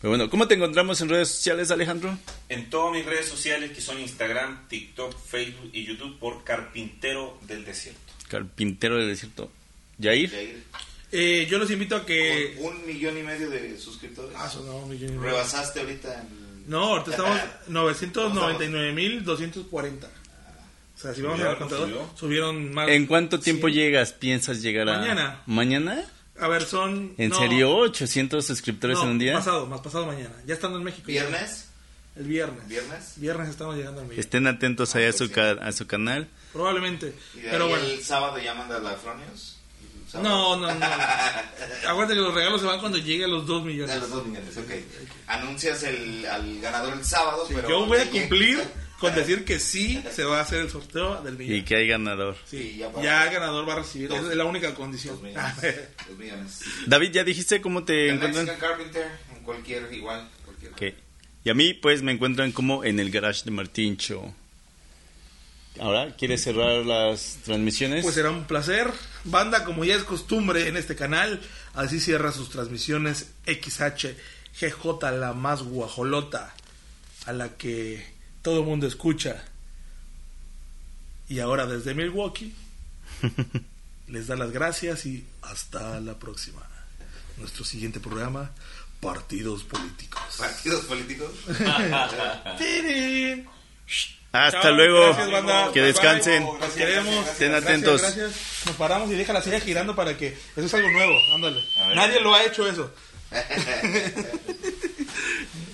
Pero bueno, ¿cómo te encontramos en redes sociales, Alejandro? En todas mis redes sociales, que son Instagram, TikTok, Facebook y YouTube, por Carpintero del Desierto. Carpintero del Desierto. Yair. Jair, Eh, yo los invito a que... con un millón y medio de suscriptores. Ah, son, no, un millón y medio. Rebasaste ahorita el... No, ahorita estamos 999.240. O sea, si vamos Subió, al contador, subió. subieron más. ¿En cuánto tiempo 100. llegas? ¿Piensas llegar a...? Mañana. ¿Mañana? A ver, son. ¿En no, serio? ¿800 suscriptores no, en un día? Pasado, más pasado mañana. Ya estando en México. ¿Viernes? El viernes. ¿Viernes? Viernes estamos llegando al millón. Estén atentos allá a su, ca- a su canal. Probablemente. Y de Pero ahí bueno. el sábado ya manda la Fronius. No, no, no. Acuérdate que los regalos se van cuando llegue a los 2 De millones. los dos millones, ok. Anuncias el, al ganador el sábado, Sí, pero... yo voy a cumplir con decir que sí se va a hacer el sorteo del millón. Y que hay ganador. Sí, ya ya, el ganador va a recibir. Dos- Esa es la única condición. Dos millones. Dos millones. David, ¿ya dijiste cómo te El encuentran? Mexican Carpenter, en cualquier, igual, cualquier. Ok. Y a mí, pues, me encuentran como en el garage de Martín Show. Ahora, ¿quieres cerrar las transmisiones? Pues será un placer. Banda, como ya es costumbre en este canal, así cierra sus transmisiones XH GJ, la más guajolota, a la que todo el mundo escucha. Y ahora desde Milwaukee, les da las gracias y hasta la próxima. Nuestro siguiente programa, Partidos Políticos. Partidos políticos. Hasta Chao, luego. gracias, banda. que descansen. Los queremos. Estén Gracias, atentos. Gracias, Nos paramos y deja la silla girando para que. Eso es algo nuevo. Ándale. Nadie lo ha hecho eso.